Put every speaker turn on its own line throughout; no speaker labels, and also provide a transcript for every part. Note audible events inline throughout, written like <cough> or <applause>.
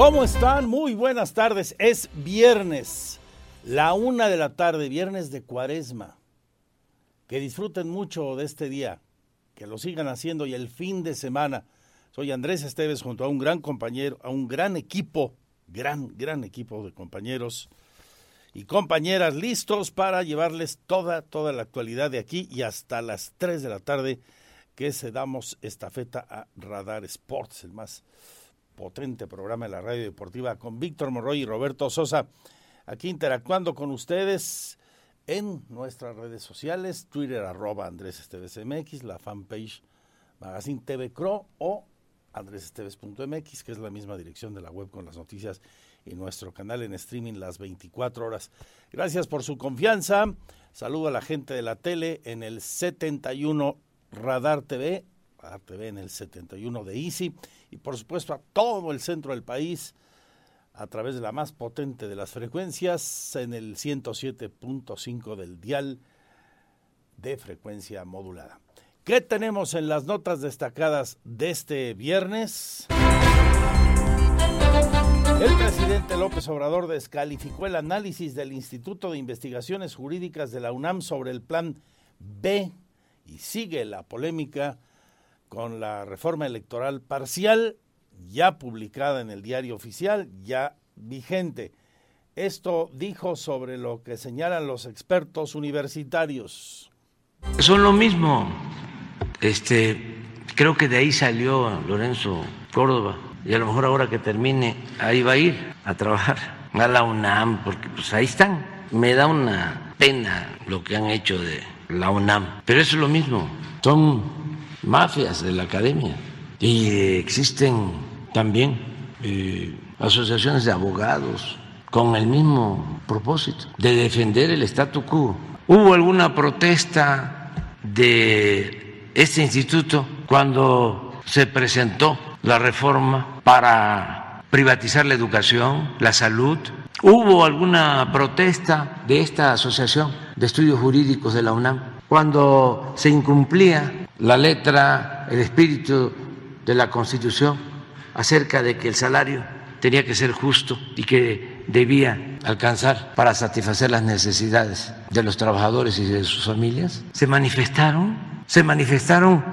¿Cómo están? Muy buenas tardes. Es viernes, la una de la tarde, viernes de cuaresma. Que disfruten mucho de este día, que lo sigan haciendo y el fin de semana. Soy Andrés Esteves junto a un gran compañero, a un gran equipo, gran, gran equipo de compañeros y compañeras listos para llevarles toda, toda la actualidad de aquí y hasta las 3 de la tarde que se damos estafeta a Radar Sports, el más potente programa de la radio deportiva con Víctor Morroy y Roberto Sosa, aquí interactuando con ustedes en nuestras redes sociales, Twitter arroba Andrés Esteves MX, la fanpage Magazine TV Cro o andresesteves.mx, que es la misma dirección de la web con las noticias y nuestro canal en streaming las 24 horas. Gracias por su confianza. Saludo a la gente de la tele en el 71 Radar TV, Radar TV en el 71 de Easy y por supuesto a todo el centro del país a través de la más potente de las frecuencias en el 107.5 del dial de frecuencia modulada. ¿Qué tenemos en las notas destacadas de este viernes? El presidente López Obrador descalificó el análisis del Instituto de Investigaciones Jurídicas de la UNAM sobre el plan B y sigue la polémica con la reforma electoral parcial ya publicada en el diario oficial, ya vigente. Esto dijo sobre lo que señalan los expertos universitarios.
Son lo mismo. Este, creo que de ahí salió Lorenzo Córdoba y a lo mejor ahora que termine ahí va a ir a trabajar a la UNAM porque pues ahí están. Me da una pena lo que han hecho de la UNAM, pero eso es lo mismo. Son mafias de la academia y existen también eh, asociaciones de abogados con el mismo propósito de defender el statu quo. ¿Hubo alguna protesta de este instituto cuando se presentó la reforma para privatizar la educación, la salud? ¿Hubo alguna protesta de esta Asociación de Estudios Jurídicos de la UNAM cuando se incumplía la letra, el espíritu de la Constitución acerca de que el salario tenía que ser justo y que debía alcanzar para satisfacer las necesidades de los trabajadores y de sus familias? Se manifestaron, se manifestaron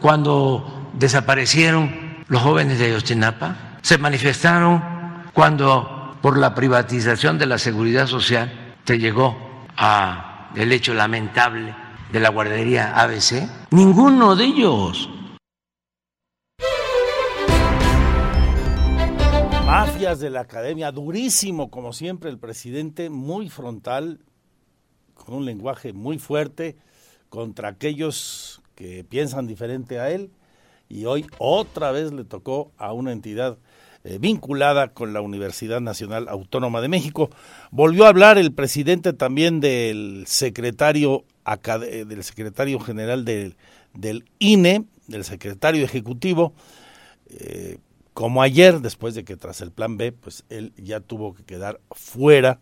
cuando desaparecieron los jóvenes de Ayotzinapa, se manifestaron cuando por la privatización de la seguridad social se llegó a el hecho lamentable de la guardería ABC? Ninguno de ellos.
Mafias de la academia, durísimo como siempre el presidente, muy frontal, con un lenguaje muy fuerte contra aquellos que piensan diferente a él y hoy otra vez le tocó a una entidad eh, vinculada con la Universidad Nacional Autónoma de México. Volvió a hablar el presidente también del secretario, del secretario general del, del INE, del secretario ejecutivo, eh, como ayer, después de que tras el plan B, pues él ya tuvo que quedar fuera,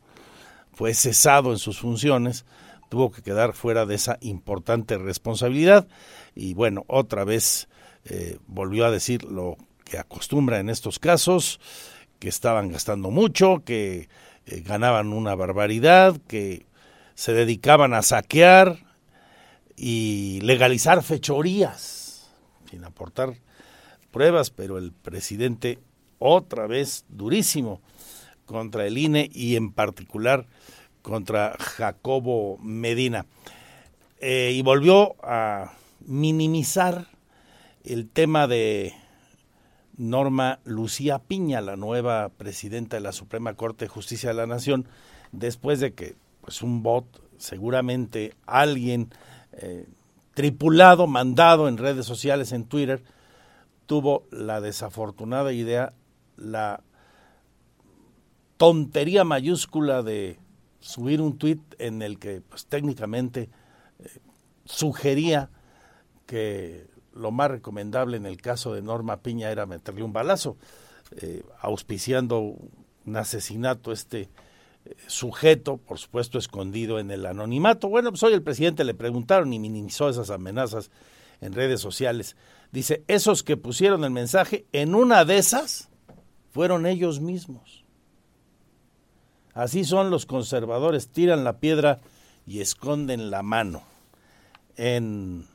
fue cesado en sus funciones, tuvo que quedar fuera de esa importante responsabilidad. Y bueno, otra vez eh, volvió a decir lo que acostumbra en estos casos, que estaban gastando mucho, que eh, ganaban una barbaridad, que se dedicaban a saquear y legalizar fechorías, sin aportar pruebas, pero el presidente otra vez durísimo contra el INE y en particular contra Jacobo Medina. Eh, y volvió a minimizar el tema de Norma Lucía Piña, la nueva presidenta de la Suprema Corte de Justicia de la Nación, después de que pues un bot, seguramente alguien eh, tripulado, mandado en redes sociales, en Twitter, tuvo la desafortunada idea, la tontería mayúscula de subir un tweet en el que pues técnicamente eh, sugería que lo más recomendable en el caso de Norma Piña era meterle un balazo, eh, auspiciando un asesinato este sujeto, por supuesto escondido en el anonimato. Bueno, pues hoy el presidente le preguntaron y minimizó esas amenazas en redes sociales. Dice, esos que pusieron el mensaje, en una de esas fueron ellos mismos. Así son los conservadores, tiran la piedra y esconden la mano en,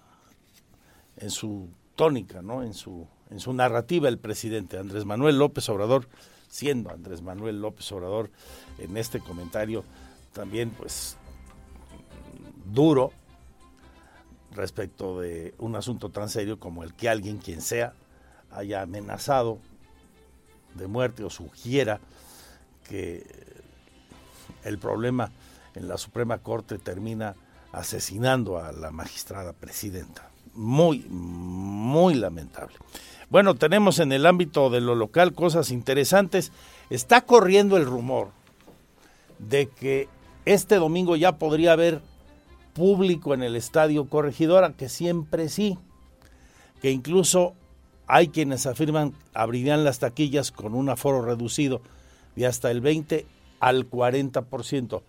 en su tónica, ¿no? en, su, en su narrativa el presidente Andrés Manuel López Obrador, siendo Andrés Manuel López Obrador en este comentario también pues duro respecto de un asunto tan serio como el que alguien, quien sea, haya amenazado de muerte o sugiera que el problema en la Suprema Corte termina asesinando a la magistrada presidenta. Muy, muy lamentable. Bueno, tenemos en el ámbito de lo local cosas interesantes. Está corriendo el rumor de que este domingo ya podría haber público en el estadio Corregidora, que siempre sí, que incluso hay quienes afirman abrirían las taquillas con un aforo reducido de hasta el 20 al 40%.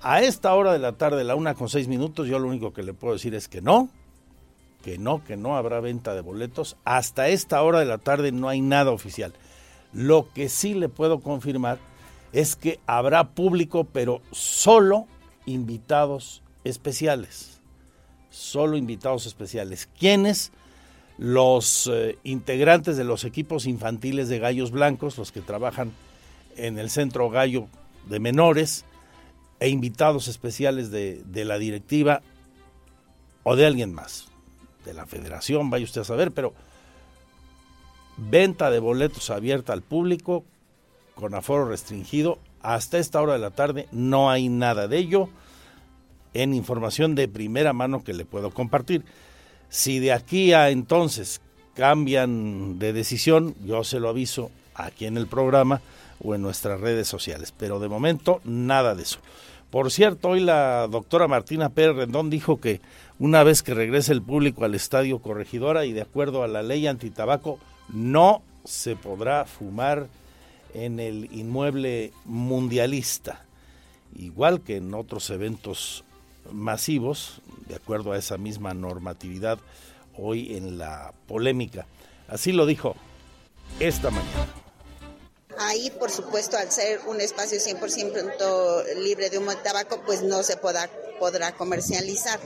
A esta hora de la tarde, la una con seis minutos, yo lo único que le puedo decir es que no, que no, que no habrá venta de boletos. Hasta esta hora de la tarde no hay nada oficial. Lo que sí le puedo confirmar es que habrá público, pero solo invitados especiales. Solo invitados especiales. ¿Quiénes? Los eh, integrantes de los equipos infantiles de Gallos Blancos, los que trabajan en el Centro Gallo de Menores, e invitados especiales de, de la directiva o de alguien más, de la federación, vaya usted a saber, pero venta de boletos abierta al público con aforo restringido. Hasta esta hora de la tarde no hay nada de ello en información de primera mano que le puedo compartir. Si de aquí a entonces cambian de decisión, yo se lo aviso aquí en el programa o en nuestras redes sociales. Pero de momento, nada de eso. Por cierto, hoy la doctora Martina Pérez Rendón dijo que una vez que regrese el público al estadio Corregidora y de acuerdo a la ley antitabaco, no se podrá fumar en el inmueble mundialista, igual que en otros eventos masivos, de acuerdo a esa misma normatividad hoy en la polémica. Así lo dijo esta mañana.
Ahí, por supuesto, al ser un espacio 100% libre de humo de tabaco, pues no se podrá, podrá comercializar.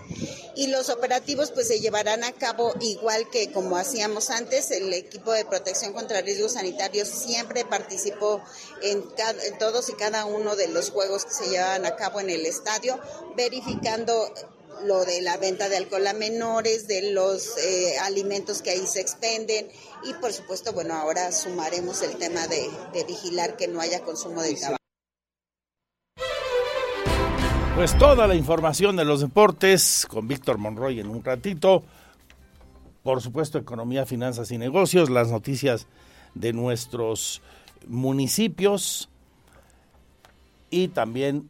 Y los operativos pues se llevarán a cabo igual que como hacíamos antes. El equipo de protección contra riesgos sanitarios siempre participó en, en todos y cada uno de los juegos que se llevaban a cabo en el estadio, verificando lo de la venta de alcohol a menores, de los eh, alimentos que ahí se expenden y por supuesto, bueno, ahora sumaremos el tema de, de vigilar que no haya consumo de tabaco.
Pues toda la información de los deportes con Víctor Monroy en un ratito. Por supuesto, economía, finanzas y negocios, las noticias de nuestros municipios y también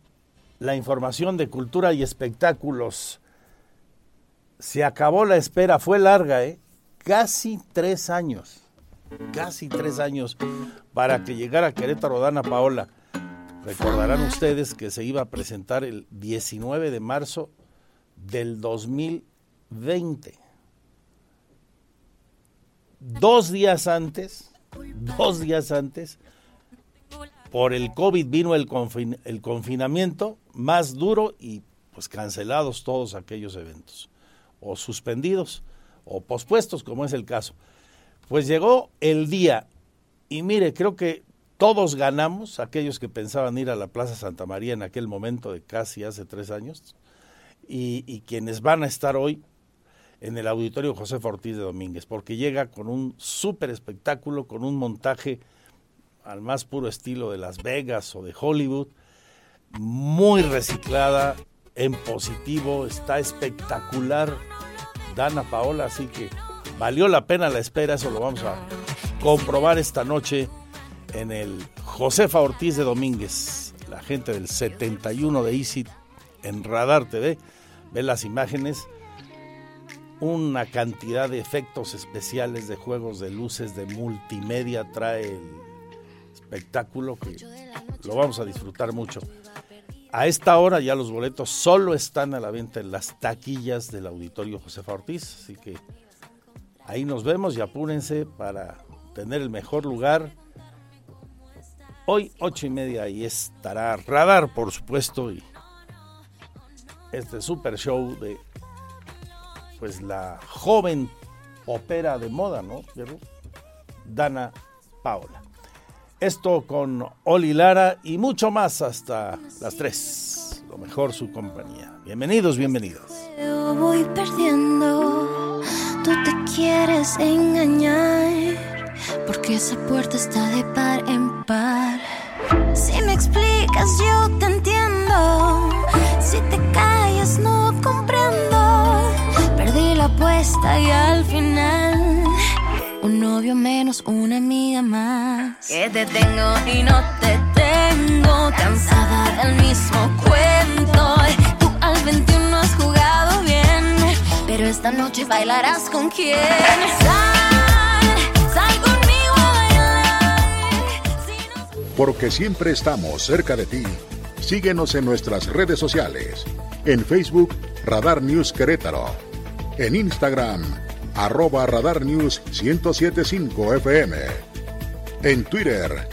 la información de cultura y espectáculos. Se acabó la espera, fue larga, ¿eh? Casi tres años, casi tres años para que llegara a Querétaro Dana Paola. Recordarán ustedes que se iba a presentar el 19 de marzo del 2020. Dos días antes, dos días antes, por el COVID vino el, confinamiento más duro y pues cancelados todos aquellos eventos, o suspendidos, o pospuestos, como es el caso. Pues llegó el día, y mire, creo que todos ganamos, aquellos que pensaban ir a la Plaza Santa María en aquel momento de casi hace tres años, y, y quienes van a estar hoy en el Auditorio José Ortiz de Domínguez, porque llega con un súper espectáculo, con un montaje al más puro estilo de Las Vegas o de Hollywood, muy reciclada, en positivo, está espectacular Dana Paola, así que valió la pena la espera, eso lo vamos a comprobar esta noche en el Josefa Ortiz de Domínguez, la gente del 71 de Easy en Radar TV, ve las imágenes, una cantidad de efectos especiales de juegos de luces, de multimedia, trae el espectáculo que lo vamos a disfrutar mucho. A esta hora ya los boletos solo están a la venta en las taquillas del auditorio Josefa Ortiz, así que ahí nos vemos y apúrense para tener el mejor lugar. Hoy ocho y media y estará Radar, por supuesto, y este super show de pues la joven ópera de moda, ¿no? Dana Paola. Esto con Oli Lara y mucho más hasta las 3. Lo mejor su compañía. Bienvenidos, bienvenidos.
Voy perdiendo, tú te quieres engañar, porque esa puerta está de par en par. Si me explicas, yo te entiendo. Si te callas, no comprendo. Perdí la apuesta y al final, un novio menos, una amiga más. Que te tengo y no te tengo. Cansada del mismo cuento. Tú al 21 has jugado bien. Pero esta noche bailarás con quién. Sal, sal conmigo a bailar. Si no-
Porque siempre estamos cerca de ti. Síguenos en nuestras redes sociales. En Facebook, Radar News Querétaro. En Instagram, arroba Radar News 1075 FM. En Twitter,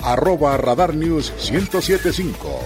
arroba Radar News 1075.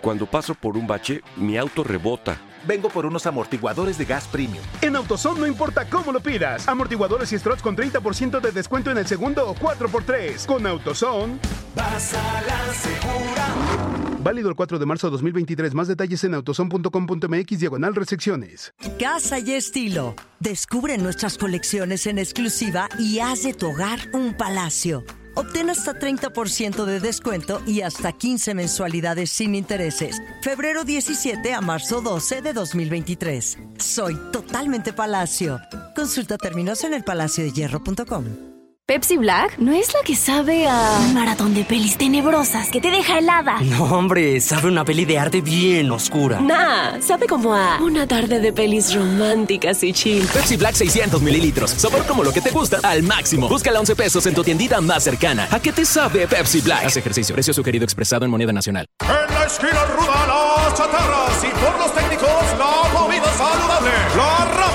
Cuando paso por un bache, mi auto rebota.
Vengo por unos amortiguadores de gas premium.
En AutoZone no importa cómo lo pidas. Amortiguadores y struts con 30% de descuento en el segundo o 4x3. Con AutoZone.
Vas a la segura.
Válido el 4 de marzo de 2023. Más detalles en autozone.com.mx diagonal recepciones.
Casa y estilo. Descubre nuestras colecciones en exclusiva y haz de tu hogar un palacio. Obtén hasta 30% de descuento y hasta 15 mensualidades sin intereses. Febrero 17 a marzo 12 de 2023. Soy totalmente palacio. Consulta términos en elpalaciodehierro.com.
Pepsi Black no es la que sabe a un maratón de pelis tenebrosas que te deja helada.
No, hombre, sabe una peli de arte bien oscura.
Nah, sabe como a una tarde de pelis románticas y chill.
Pepsi Black 600 mililitros. Sabor como lo que te gusta al máximo. Búscala a 11 pesos en tu tiendita más cercana. ¿A qué te sabe Pepsi Black? Haz ejercicio. Precio sugerido expresado en moneda nacional.
En la esquina ruda, las chatarras y por los técnicos, la comida saludable. La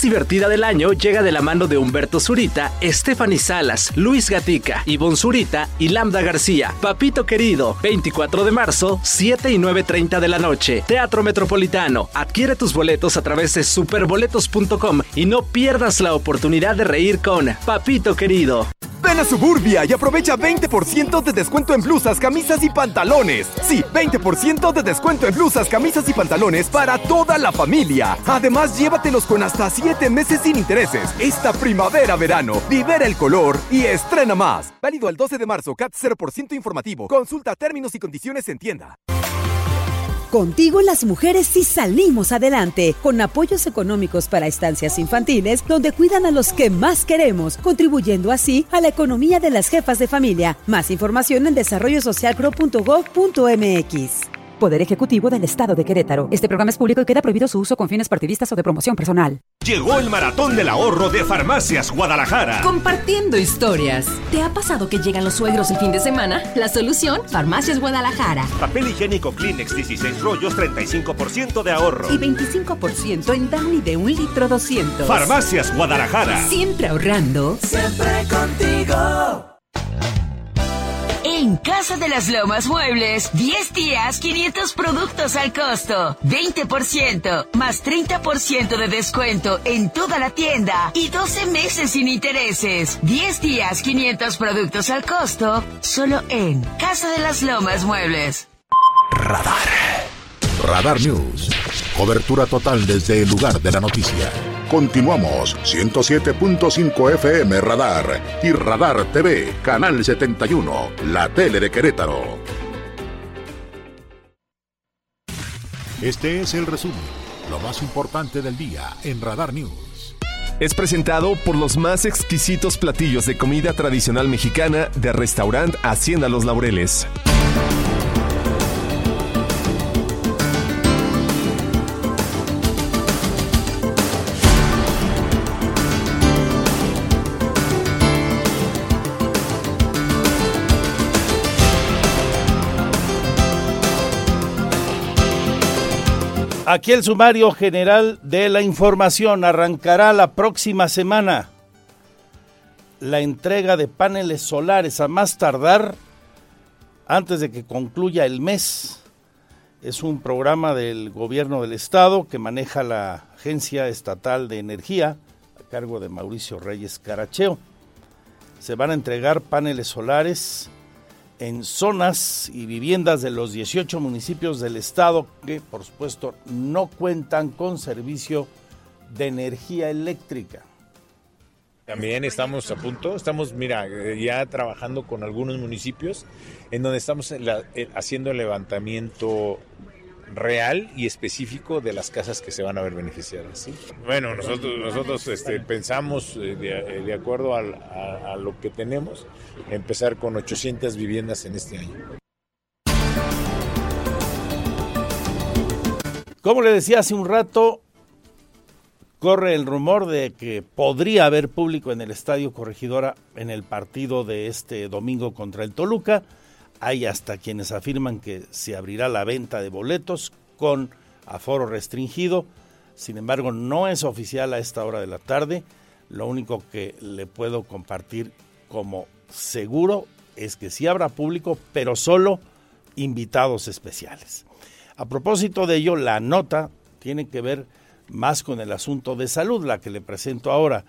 divertida del año llega de la mano de Humberto Zurita, Stephanie Salas, Luis Gatica, Ivonne Zurita y Lambda García. Papito querido, 24 de marzo, 7 y 9.30 de la noche. Teatro Metropolitano. Adquiere tus boletos a través de superboletos.com y no pierdas la oportunidad de reír con Papito querido.
Ven a Suburbia y aprovecha 20% de descuento en blusas, camisas y pantalones. Sí, 20% de descuento en blusas, camisas y pantalones para toda la familia. Además, llévatelos con hasta 7 meses sin intereses. Esta primavera-verano, libera el color y estrena más. Válido al 12 de marzo, CAT 0% informativo. Consulta términos y condiciones en tienda.
Contigo las mujeres sí salimos adelante, con apoyos económicos para estancias infantiles donde cuidan a los que más queremos, contribuyendo así a la economía de las jefas de familia. Más información en desarrollosocialgro.gov.mx. Poder Ejecutivo del Estado de Querétaro. Este programa es público y queda prohibido su uso con fines partidistas o de promoción personal.
Llegó el maratón del ahorro de Farmacias Guadalajara.
Compartiendo historias. ¿Te ha pasado que llegan los suegros el fin de semana? La solución, Farmacias Guadalajara.
Papel higiénico Kleenex 16 rollos, 35% de ahorro.
Y 25% en Downy de un litro 200.
Farmacias Guadalajara.
Siempre ahorrando.
Siempre contigo.
En Casa de las Lomas Muebles, 10 días, 500 productos al costo, 20% más 30% de descuento en toda la tienda y 12 meses sin intereses. 10 días, 500 productos al costo, solo en Casa de las Lomas Muebles.
Radar. Radar News. Cobertura total desde el lugar de la noticia. Continuamos 107.5 FM Radar y Radar TV, Canal 71, la tele de Querétaro. Este es el resumen, lo más importante del día en Radar News.
Es presentado por los más exquisitos platillos de comida tradicional mexicana de restaurante Hacienda Los Laureles.
Aquí el sumario general de la información arrancará la próxima semana. La entrega de paneles solares a más tardar antes de que concluya el mes. Es un programa del gobierno del estado que maneja la Agencia Estatal de Energía a cargo de Mauricio Reyes Caracheo. Se van a entregar paneles solares en zonas y viviendas de los 18 municipios del estado que, por supuesto, no cuentan con servicio de energía eléctrica.
También estamos a punto, estamos, mira, eh, ya trabajando con algunos municipios en donde estamos haciendo el levantamiento real y específico de las casas que se van a ver beneficiadas. Bueno, nosotros, nosotros este, pensamos, eh, eh, de, acuerdo a, a lo que tenemos, empezar con 800 viviendas en este año.
Como le decía hace un rato, corre el rumor de que podría haber público en el Estadio Corregidora en el partido de este domingo contra el Toluca. Hay hasta quienes afirman que se abrirá la venta de boletos con aforo restringido. Sin embargo, no es oficial a esta hora de la tarde. Lo único que le puedo compartir como seguro es que sí habrá público, pero solo invitados especiales. A propósito de ello, la nota tiene que ver más con el asunto de salud, la que le presento ahora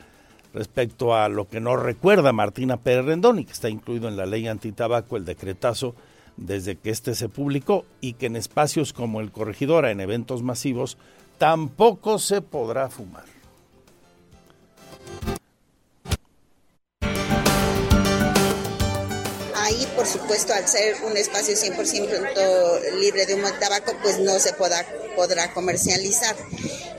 respecto a lo que nos recuerda Martina Pérez Rendón y que está incluido en la ley antitabaco, el decretazo, desde que este se publicó y que en espacios como el Corregidora, en eventos masivos, tampoco se podrá fumar.
Ahí, por supuesto, al ser un espacio 100% libre de humo de tabaco, pues no se podrá, podrá comercializar.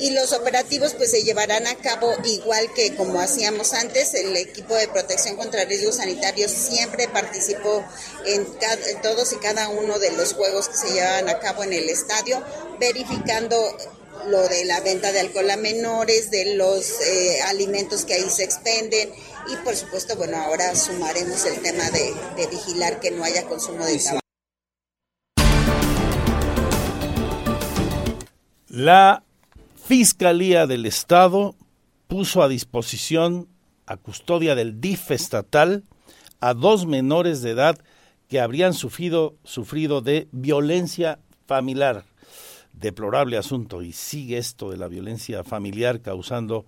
Y los operativos pues se llevarán a cabo igual que como hacíamos antes. El equipo de protección contra riesgos sanitarios siempre participó en, en todos y cada uno de los juegos que se llevaban a cabo en el estadio, verificando lo de la venta de alcohol a menores, de los eh, alimentos que ahí se expenden. Y por supuesto, bueno, ahora sumaremos el tema de, de vigilar que no haya consumo de tabaco.
La Fiscalía del Estado puso a disposición a custodia del DIF estatal a dos menores de edad que habrían sufrido, sufrido de violencia familiar deplorable asunto y sigue esto de la violencia familiar causando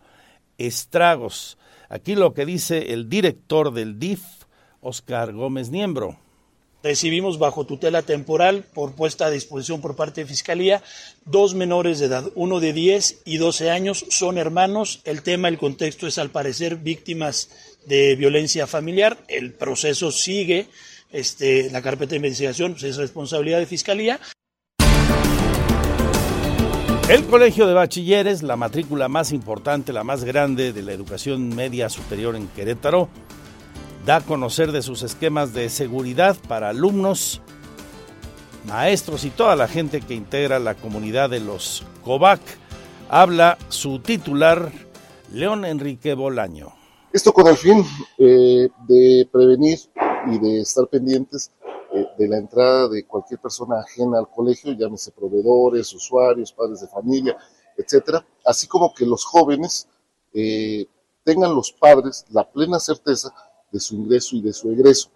estragos. Aquí lo que dice el director del DIF, Oscar Gómez Niembro.
Recibimos bajo tutela temporal por puesta a disposición por parte de Fiscalía dos menores de edad, uno de 10 y 12 años, son hermanos. El tema, el contexto es al parecer víctimas de violencia familiar. El proceso sigue, este, la carpeta de investigación pues, es responsabilidad de Fiscalía.
El Colegio de Bachilleres, la matrícula más importante, la más grande de la educación media superior en Querétaro, da a conocer de sus esquemas de seguridad para alumnos, maestros y toda la gente que integra la comunidad de los COVAC. Habla su titular, León Enrique Bolaño.
Esto con el fin eh, de prevenir y de estar pendientes eh, de la entrada de cualquier persona ajena al colegio, llámese proveedores, usuarios, padres de familia, etcétera, así como que los jóvenes eh, tengan los padres la plena certeza de su ingreso y de su egreso.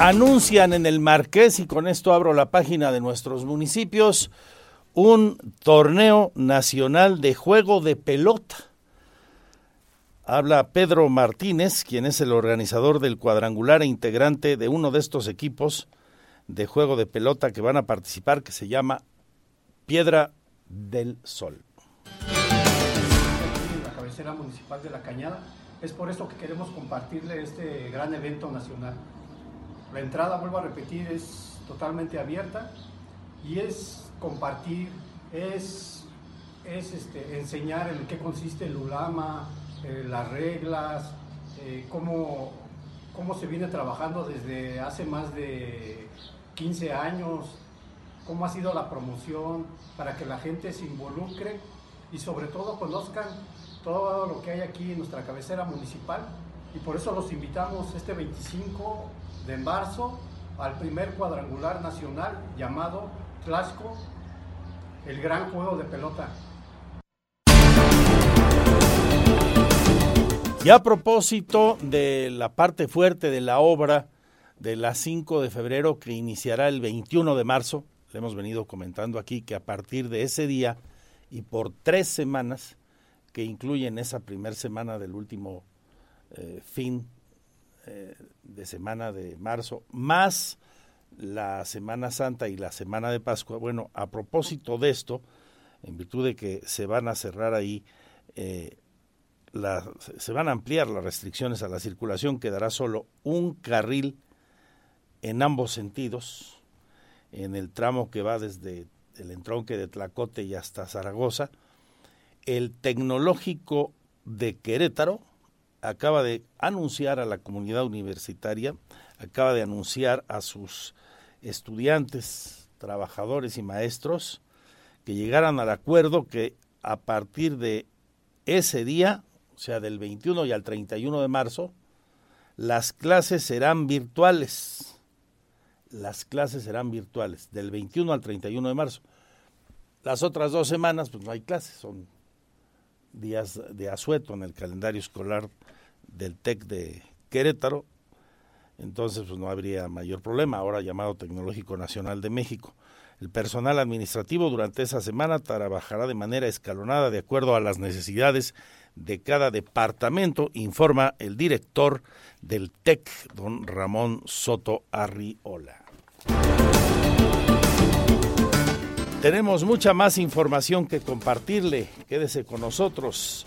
Anuncian en el Marqués, y con esto abro la página de nuestros municipios, un torneo nacional de juego de pelota Habla Pedro Martínez, quien es el organizador del cuadrangular e integrante de uno de estos equipos de juego de pelota que van a participar, que se llama Piedra del Sol.
la cabecera municipal de La Cañada. Es por eso que queremos compartirle este gran evento nacional. La entrada, vuelvo a repetir, es totalmente abierta y es compartir, es, es este, enseñar en qué consiste el ulama, eh, las reglas, eh, cómo, cómo se viene trabajando desde hace más de 15 años, cómo ha sido la promoción para que la gente se involucre y sobre todo conozcan todo lo que hay aquí en nuestra cabecera municipal y por eso los invitamos este 25 de marzo al primer cuadrangular nacional llamado Tlaxco, el gran juego de pelota.
Y a propósito de la parte fuerte de la obra de la 5 de febrero que iniciará el 21 de marzo, le hemos venido comentando aquí que a partir de ese día y por tres semanas, que incluyen esa primera semana del último eh, fin eh, de semana de marzo, más la Semana Santa y la Semana de Pascua. Bueno, a propósito de esto, en virtud de que se van a cerrar ahí, eh, se van a ampliar las restricciones a la circulación, quedará solo un carril en ambos sentidos, en el tramo que va desde el entronque de Tlacote y hasta Zaragoza. El tecnológico de Querétaro acaba de anunciar a la comunidad universitaria, acaba de anunciar a sus estudiantes, trabajadores y maestros que llegaran al acuerdo que a partir de ese día, o sea, del 21 y al 31 de marzo, las clases serán virtuales. Las clases serán virtuales, del 21 al 31 de marzo. Las otras dos semanas, pues no hay clases, son días de asueto en el calendario escolar del TEC de Querétaro, entonces pues no habría mayor problema, ahora llamado Tecnológico Nacional de México. El personal administrativo durante esa semana trabajará de manera escalonada de acuerdo a las necesidades de cada departamento, informa el director del TEC, don Ramón Soto Arriola. Tenemos mucha más información que compartirle. Quédese con nosotros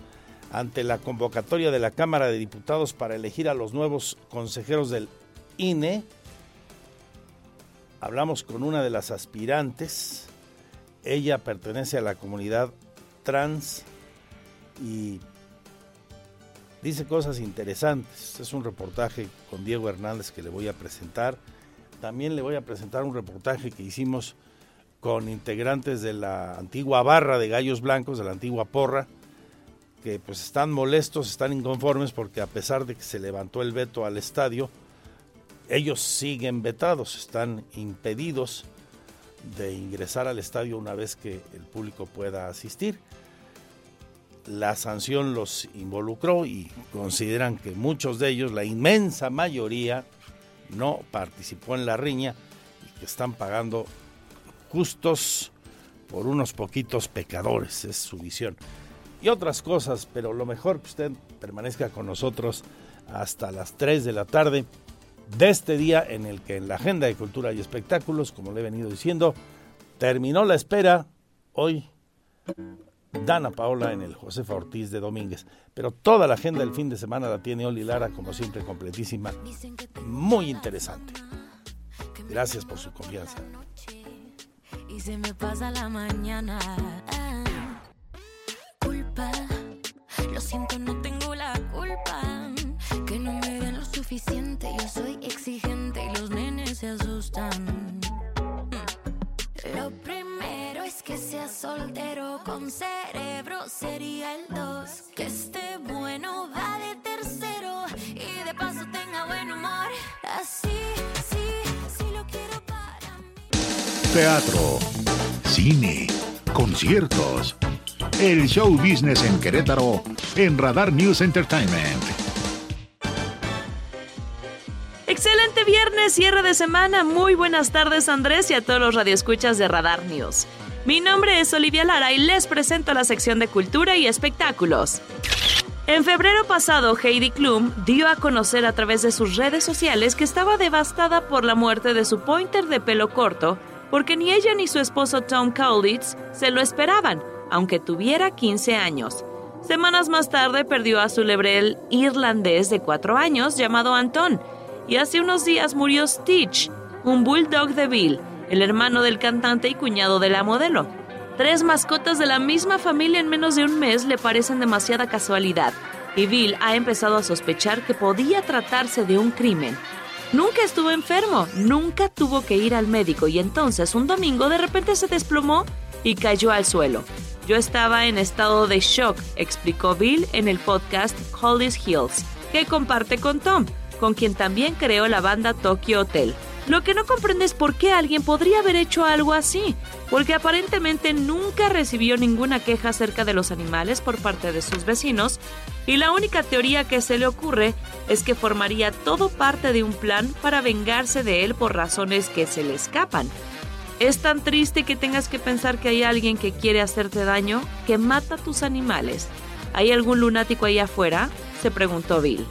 ante la convocatoria de la Cámara de Diputados para elegir a los nuevos consejeros del INE. Hablamos con una de las aspirantes. Ella pertenece a la comunidad trans y dice cosas interesantes. Es un reportaje con Diego Hernández que le voy a presentar. También le voy a presentar un reportaje que hicimos con integrantes de la antigua barra de Gallos Blancos, de la antigua porra, que pues están molestos, están inconformes porque a pesar de que se levantó el veto al estadio, ellos siguen vetados, están impedidos de ingresar al estadio una vez que el público pueda asistir. La sanción los involucró y consideran que muchos de ellos, la inmensa mayoría, no participó en la riña y que están pagando justos por unos poquitos pecadores, es su visión. Y otras cosas, pero lo mejor que usted permanezca con nosotros hasta las 3 de la tarde de este día en el que en la agenda de cultura y espectáculos, como le he venido diciendo, terminó la espera hoy Dana Paola en el Josefa Ortiz de Domínguez. Pero toda la agenda del fin de semana la tiene Oli Lara, como siempre, completísima, muy interesante. Gracias por su confianza
y se me pasa la mañana. culpa, lo siento, no tengo la culpa. Que no me den lo suficiente, yo soy exigente y los nenes se asustan. Lo que sea soltero con cerebro, sería el dos. Que esté bueno, va de tercero y de paso tenga buen humor. Así, sí, sí lo quiero
Teatro, cine, conciertos. El show business en Querétaro en Radar News Entertainment.
Excelente Excelente viernes, cierre de semana. Muy buenas tardes Andrés y a todos los radioescuchas de Radar News. Mi nombre es Olivia Lara y les presento la sección de cultura y espectáculos. En febrero pasado, Heidi Klum dio a conocer a través de sus redes sociales que estaba devastada por la muerte de su pointer de pelo corto, porque ni ella ni su esposo Tom Kaulitz se lo esperaban, aunque tuviera 15 años. Semanas más tarde perdió a su lebrel irlandés de 4 años llamado Anton, y hace unos días murió Stitch, un bulldog de Bill, el hermano del cantante y cuñado de la modelo. Tres mascotas de la misma familia en menos de un mes le parecen demasiada casualidad, y Bill ha empezado a sospechar que podía tratarse de un crimen. Nunca estuvo enfermo, nunca tuvo que ir al médico y entonces un domingo de repente se desplomó y cayó al suelo. Yo estaba en estado de shock, explicó Bill en el podcast Hollis Hills, que comparte con Tom, con quien también creó la banda Tokyo Hotel. Lo que no comprende es por qué alguien podría haber hecho algo así, porque aparentemente nunca recibió ninguna queja acerca de los animales por parte de sus vecinos, y la única teoría que se le ocurre es que formaría todo parte de un plan para vengarse de él por razones que se le escapan. Es tan triste que tengas que pensar que hay alguien que quiere hacerte daño que mata a tus animales. ¿Hay algún lunático ahí afuera? se preguntó Bill.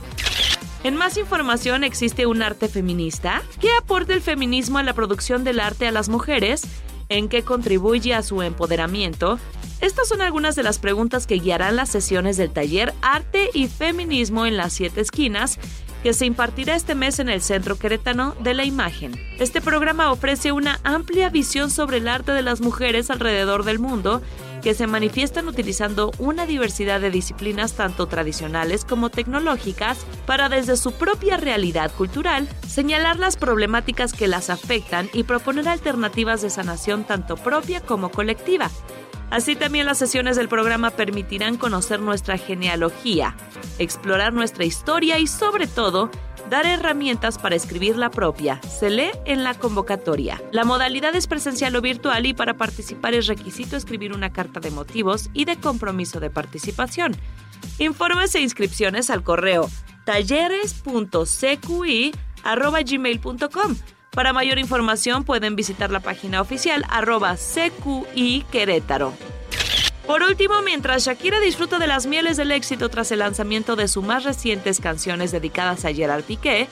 En más información, ¿existe un arte feminista? ¿Qué aporta el feminismo a la producción del arte a las mujeres? ¿En qué contribuye a su empoderamiento? Estas son algunas de las preguntas que guiarán las sesiones del taller Arte y Feminismo en las Siete Esquinas, que se impartirá este mes en el Centro Querétano de la Imagen. Este programa ofrece una amplia visión sobre el arte de las mujeres alrededor del mundo que se manifiestan utilizando una diversidad de disciplinas tanto tradicionales como tecnológicas para desde su propia realidad cultural señalar las problemáticas que las afectan y proponer alternativas de sanación tanto propia como colectiva. Así también las sesiones del programa permitirán conocer nuestra genealogía, explorar nuestra historia y sobre todo dar herramientas para escribir la propia. Se lee en la convocatoria. La modalidad es presencial o virtual y para participar es requisito escribir una carta de motivos y de compromiso de participación. Informes e inscripciones al correo talleres.cqi.gmail.com. Para mayor información pueden visitar la página oficial arroba CQI Querétaro. Por último, mientras Shakira disfruta de las mieles del éxito tras el lanzamiento de sus más recientes canciones dedicadas a Gerard Piqué,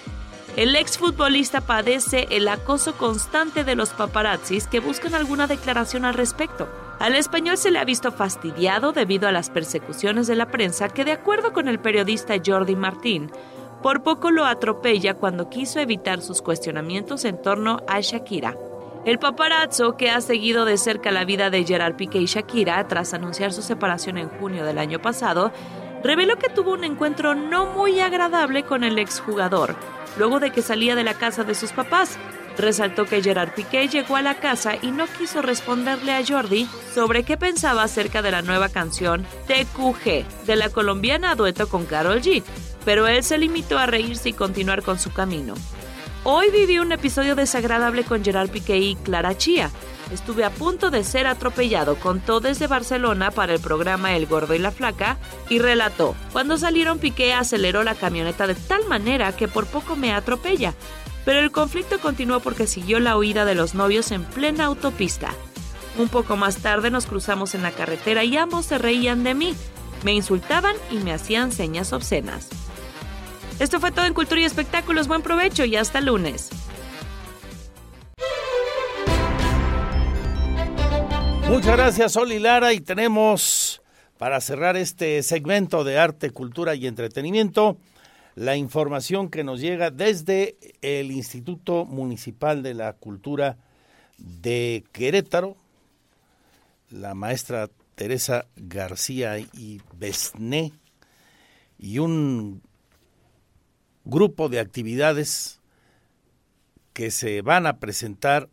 el exfutbolista padece el acoso constante de los paparazzis que buscan alguna declaración al respecto. Al español se le ha visto fastidiado debido a las persecuciones de la prensa que, de acuerdo con el periodista Jordi Martín, por poco lo atropella cuando quiso evitar sus cuestionamientos en torno a Shakira. El paparazzo, que ha seguido de cerca la vida de Gerard Piqué y Shakira tras anunciar su separación en junio del año pasado, reveló que tuvo un encuentro no muy agradable con el exjugador, luego de que salía de la casa de sus papás. Resaltó que Gerard Piqué llegó a la casa y no quiso responderle a Jordi sobre qué pensaba acerca de la nueva canción TQG de la colombiana dueto con Carol G, pero él se limitó a reírse y continuar con su camino. Hoy viví un episodio desagradable con Gerard Piqué y Clara Chía. Estuve a punto de ser atropellado, contó desde Barcelona para el programa El Gordo y la Flaca y relató, cuando salieron Piqué aceleró la camioneta de tal manera que por poco me atropella, pero el conflicto continuó porque siguió la huida de los novios en plena autopista. Un poco más tarde nos cruzamos en la carretera y ambos se reían de mí, me insultaban y me hacían señas obscenas. Esto fue todo en Cultura y Espectáculos. Buen provecho y hasta lunes.
Muchas gracias, Oli Lara. Y tenemos, para cerrar este segmento de arte, cultura y entretenimiento, la información que nos llega desde el Instituto Municipal de la Cultura de Querétaro. La maestra Teresa García y Besné y un grupo de actividades que se van a presentar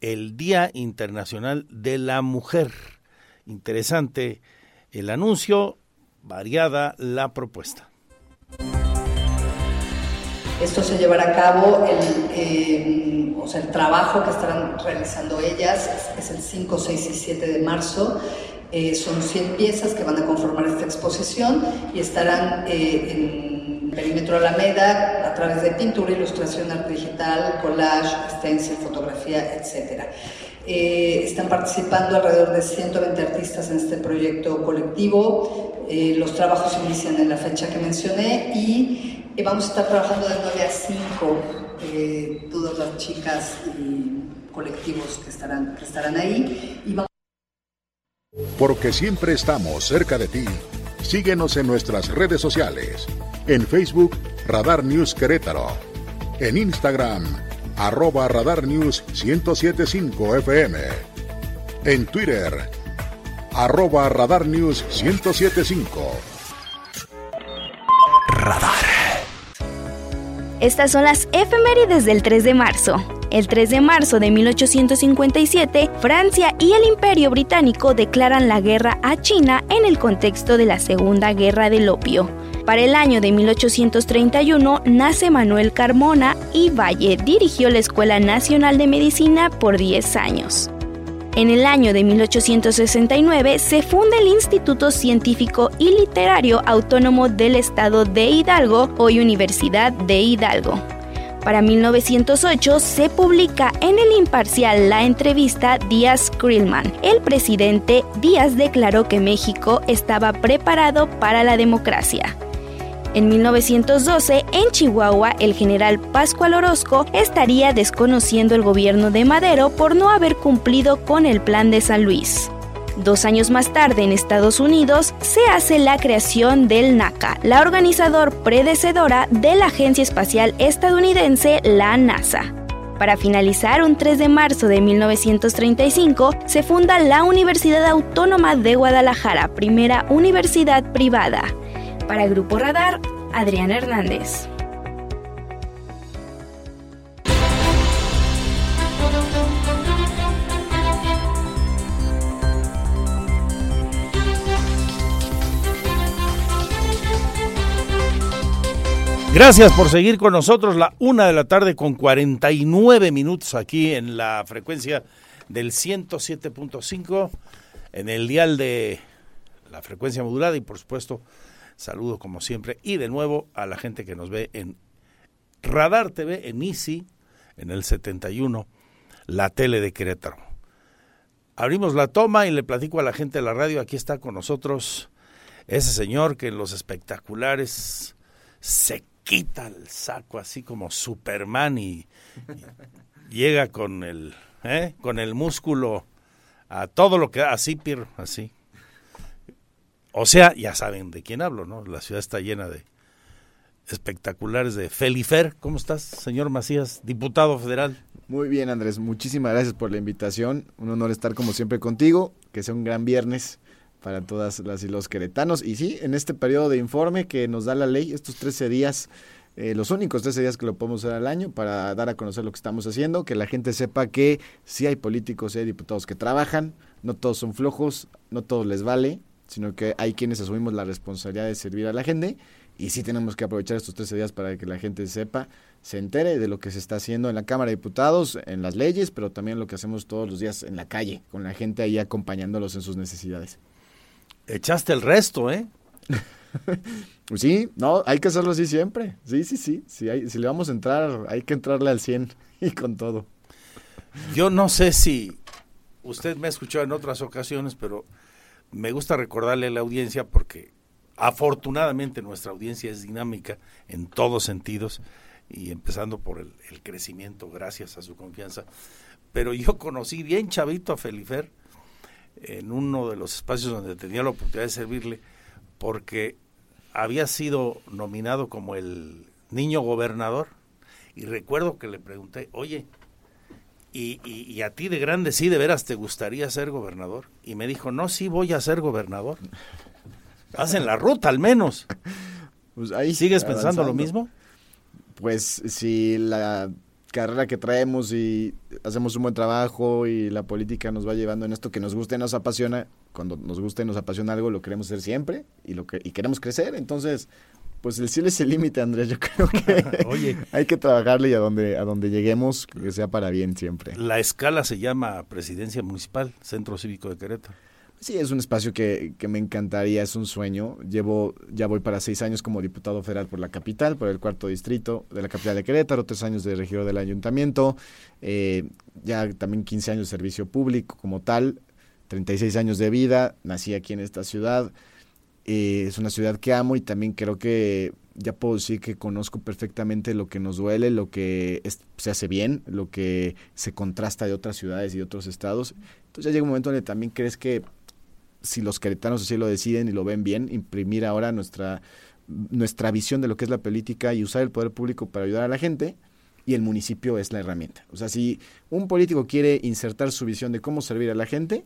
el Día Internacional de la Mujer. Interesante el anuncio, variada la propuesta.
Esto se llevará a cabo, el, eh, o sea, el trabajo que estarán realizando ellas es, el 5, 6 y 7 de marzo. Eh, son 100 piezas que van a conformar esta exposición y estarán eh, en perímetro Alameda, a través de pintura, ilustración, arte digital, collage, stencil, fotografía, etc. Eh, están participando alrededor de 120 artistas en este proyecto colectivo. Eh, los trabajos inician en la fecha que mencioné y eh, vamos a estar trabajando de 9 a 5, todas las chicas y colectivos que estarán, que estarán ahí. Y vamos
Porque siempre estamos cerca de ti. Síguenos en nuestras redes sociales. En Facebook, Radar News Querétaro. En Instagram, arroba Radar News 1075 FM. En Twitter, arroba Radar News 1075.
Radar. Estas son las efemérides del 3 de marzo. El 3 de marzo de 1857, Francia y el Imperio Británico declaran la guerra a China en el contexto de la Segunda Guerra del Opio. Para el año de 1831 nace Manuel Carmona y Valle dirigió la Escuela Nacional de Medicina por 10 años. En el año de 1869 se funda el Instituto Científico y Literario Autónomo del Estado de Hidalgo, hoy Universidad de Hidalgo. Para 1908 se publica en el imparcial la entrevista Díaz-Krillman. El presidente Díaz declaró que México estaba preparado para la democracia. En 1912, en Chihuahua, el general Pascual Orozco estaría desconociendo el gobierno de Madero por no haber cumplido con el plan de San Luis. Dos años más tarde, en Estados Unidos, se hace la creación del NACA, la organizador predecedora de la agencia espacial estadounidense, la NASA. Para finalizar, un 3 de marzo de 1935 se funda la Universidad Autónoma de Guadalajara, primera universidad privada. Para Grupo Radar, Adrián Hernández.
Gracias por seguir con nosotros la una de la tarde con 49 minutos aquí en la frecuencia del 107.5 en el dial de la frecuencia modulada y por supuesto saludo como siempre y de nuevo a la gente que nos ve en Radar TV en Easy en el 71 la tele de Querétaro. Abrimos la toma y le platico a la gente de la radio, aquí está con nosotros ese señor que en los espectaculares se quita el saco así como Superman y, llega con el, ¿eh? con el músculo a todo lo que da, así, Pierre, así. O sea, ya saben de quién hablo, ¿no? La ciudad está llena de espectaculares de Felifer. ¿Cómo estás, señor Macías, diputado federal?
Muy bien, Andrés. Muchísimas gracias por la invitación. Un honor estar como siempre contigo. Que sea un gran viernes para todas las y los queretanos. Y sí, en este periodo de informe que nos da la ley, estos 13 días, eh, los únicos 13 días que lo podemos hacer al año para dar a conocer lo que estamos haciendo, que la gente sepa que sí hay políticos, sí hay diputados que trabajan, no todos son flojos, no todos les vale, sino que hay quienes asumimos la responsabilidad de servir a la gente y sí tenemos que aprovechar estos 13 días para que la gente sepa, se entere de lo que se está haciendo en la Cámara de Diputados, en las leyes, pero también lo que hacemos todos los días en la calle, con la gente ahí acompañándolos en sus necesidades.
Echaste el resto, ¿eh? <laughs>
sí, no, hay que hacerlo así siempre. Sí, sí, sí. Si, hay, si le vamos a entrar, hay que entrarle al 100 <laughs> y con todo.
Yo no sé si usted me ha escuchado en otras ocasiones, pero me gusta recordarle a la audiencia porque afortunadamente nuestra audiencia es dinámica en todos sentidos y empezando por el, el crecimiento gracias a su confianza. Pero yo conocí bien chavito a Felifer en uno de los espacios donde tenía la oportunidad de servirle, porque había sido nominado como el niño gobernador. Y recuerdo que le pregunté, oye, ¿y, y, a ti de grande sí de veras te gustaría ser gobernador? Y me dijo, no, sí voy a ser gobernador. Hacen la ruta al menos. <laughs>
Pues ahí
¿Sigues pensando lo mismo?
Pues si la carrera que traemos y hacemos un buen trabajo y la política nos va llevando en esto que nos gusta y nos apasiona, cuando nos gusta y nos apasiona algo lo queremos hacer siempre y lo que y queremos crecer, entonces pues el cielo es el límite, Andrés, yo creo que <laughs> <laughs> hay que trabajarle y a donde a donde lleguemos que sea para bien siempre.
La escala se llama Presidencia Municipal, Centro Cívico de Querétaro.
Sí, es un espacio que, que, me encantaría, es un sueño. Llevo, ya voy para seis años como diputado federal por la capital, por el cuarto distrito de la capital de Querétaro, tres años de regidor del ayuntamiento, eh, ya también 15 años de servicio público como tal, 36 años de vida, nací aquí en esta ciudad. Eh, es una ciudad que amo y también creo que ya puedo decir que conozco perfectamente lo que nos duele, lo que se hace bien, lo que se contrasta de otras ciudades y otros estados. Entonces ya llega un momento donde también crees que si los queretanos así lo deciden y lo ven bien, imprimir ahora nuestra, nuestra visión de lo que es la política y usar el poder público para ayudar a la gente y el municipio es la herramienta. O sea, si un político quiere insertar su visión de cómo servir a la gente,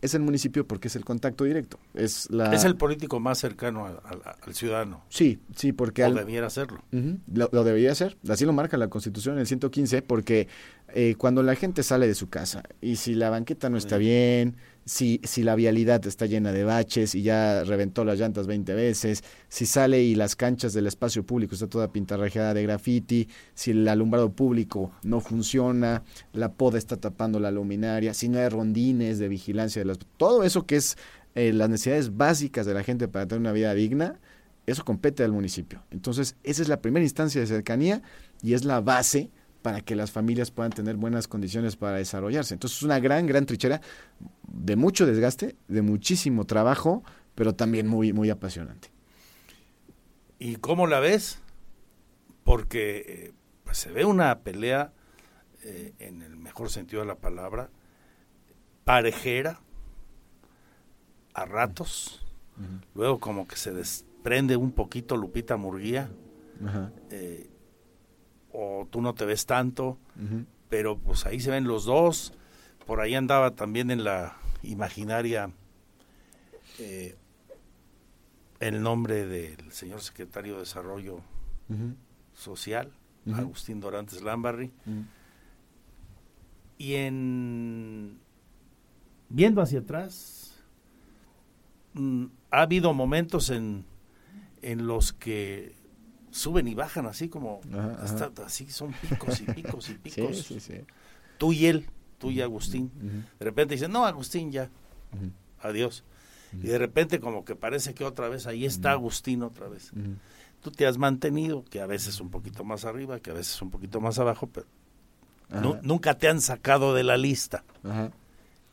es el municipio porque es el contacto directo. Es, la...
es el político más cercano al, ciudadano.
Sí, sí, porque...
O debiera serlo.
lo, debería ser. Así lo marca la Constitución en el 115, porque eh, cuando la gente sale de su casa y si la banqueta no está bien, si, si la vialidad está llena de baches y ya reventó las llantas 20 veces, si sale y las canchas del espacio público está toda pintarrajeada de graffiti, si el alumbrado público no funciona, la poda está tapando la luminaria, si no hay rondines de vigilancia de las... Todo eso que es eh, las necesidades básicas de la gente para tener una vida digna, eso compete al municipio. Entonces, esa es la primera instancia de cercanía y es la base para que las familias puedan tener buenas condiciones para desarrollarse. Entonces es una gran, gran trinchera de mucho desgaste, de muchísimo trabajo, pero también muy, muy apasionante.
¿Y cómo la ves? Porque pues, se ve una pelea, eh, en el mejor sentido de la palabra, parejera, a ratos, luego como que se desprende un poquito Lupita Murguía, eh, o tú no te ves tanto, pero pues ahí se ven los dos. Por ahí andaba también en la imaginaria eh, el nombre del señor secretario de Desarrollo Social, Agustín Dorantes Lambarri. Y en viendo hacia atrás, mm, ha habido momentos en, en los que suben y bajan así como así son picos y picos y <laughs> picos. Tú y él, tú y Agustín. De repente dicen, no, Agustín ya, adiós. Y de repente como que parece que otra vez ahí está Agustín otra vez. Tú te has mantenido, que a veces un poquito más arriba, que a veces un poquito más abajo, pero nunca te han sacado de la lista.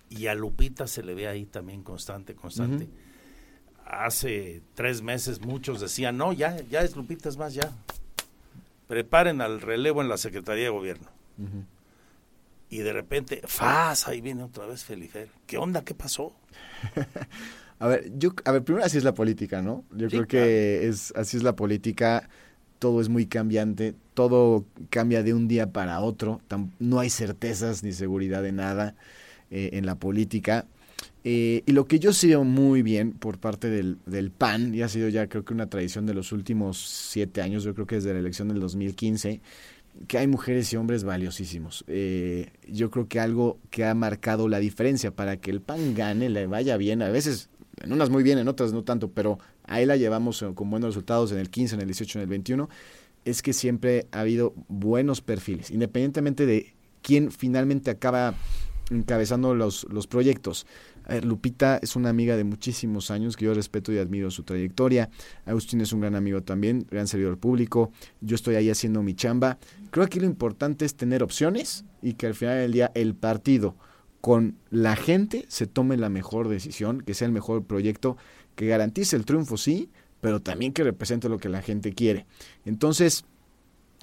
Y a Lupita se le ve ahí también constante, constante hace tres meses muchos decían, no, ya, ya es Lupita, es más, ya. Preparen al relevo en la Secretaría de Gobierno. Y de repente, ¡faz! Ahí viene otra vez Felifer. ¿Qué onda? ¿Qué pasó? <laughs>
a ver, yo, a ver, primero así es la política, ¿no? Yo creo que es, así es la política. Todo es muy cambiante, todo cambia de un día para otro. No hay certezas ni seguridad de nada eh, en la política eh, y lo que yo sé muy bien por parte del, del, PAN, y ha sido ya creo que una tradición de los últimos siete años, yo creo que desde la elección del 2015, que hay mujeres y hombres valiosísimos. Eh, yo creo que algo que ha marcado la diferencia para que el PAN gane, le vaya bien, a veces en unas muy bien, en otras no tanto, pero ahí la llevamos eh, con buenos resultados en el 15, en el 18, en el 21, es que siempre ha habido buenos perfiles, independientemente de quién finalmente acaba encabezando los, los proyectos. Ver, Lupita es una amiga de muchísimos años que yo respeto y admiro su trayectoria. Agustín es un gran amigo también, gran servidor público. Yo estoy ahí haciendo mi chamba. Creo que lo importante es tener opciones y que al final del día el partido con la gente se tome la mejor decisión, que sea el mejor proyecto, que garantice el triunfo, sí, pero también que represente lo que la gente quiere. Entonces,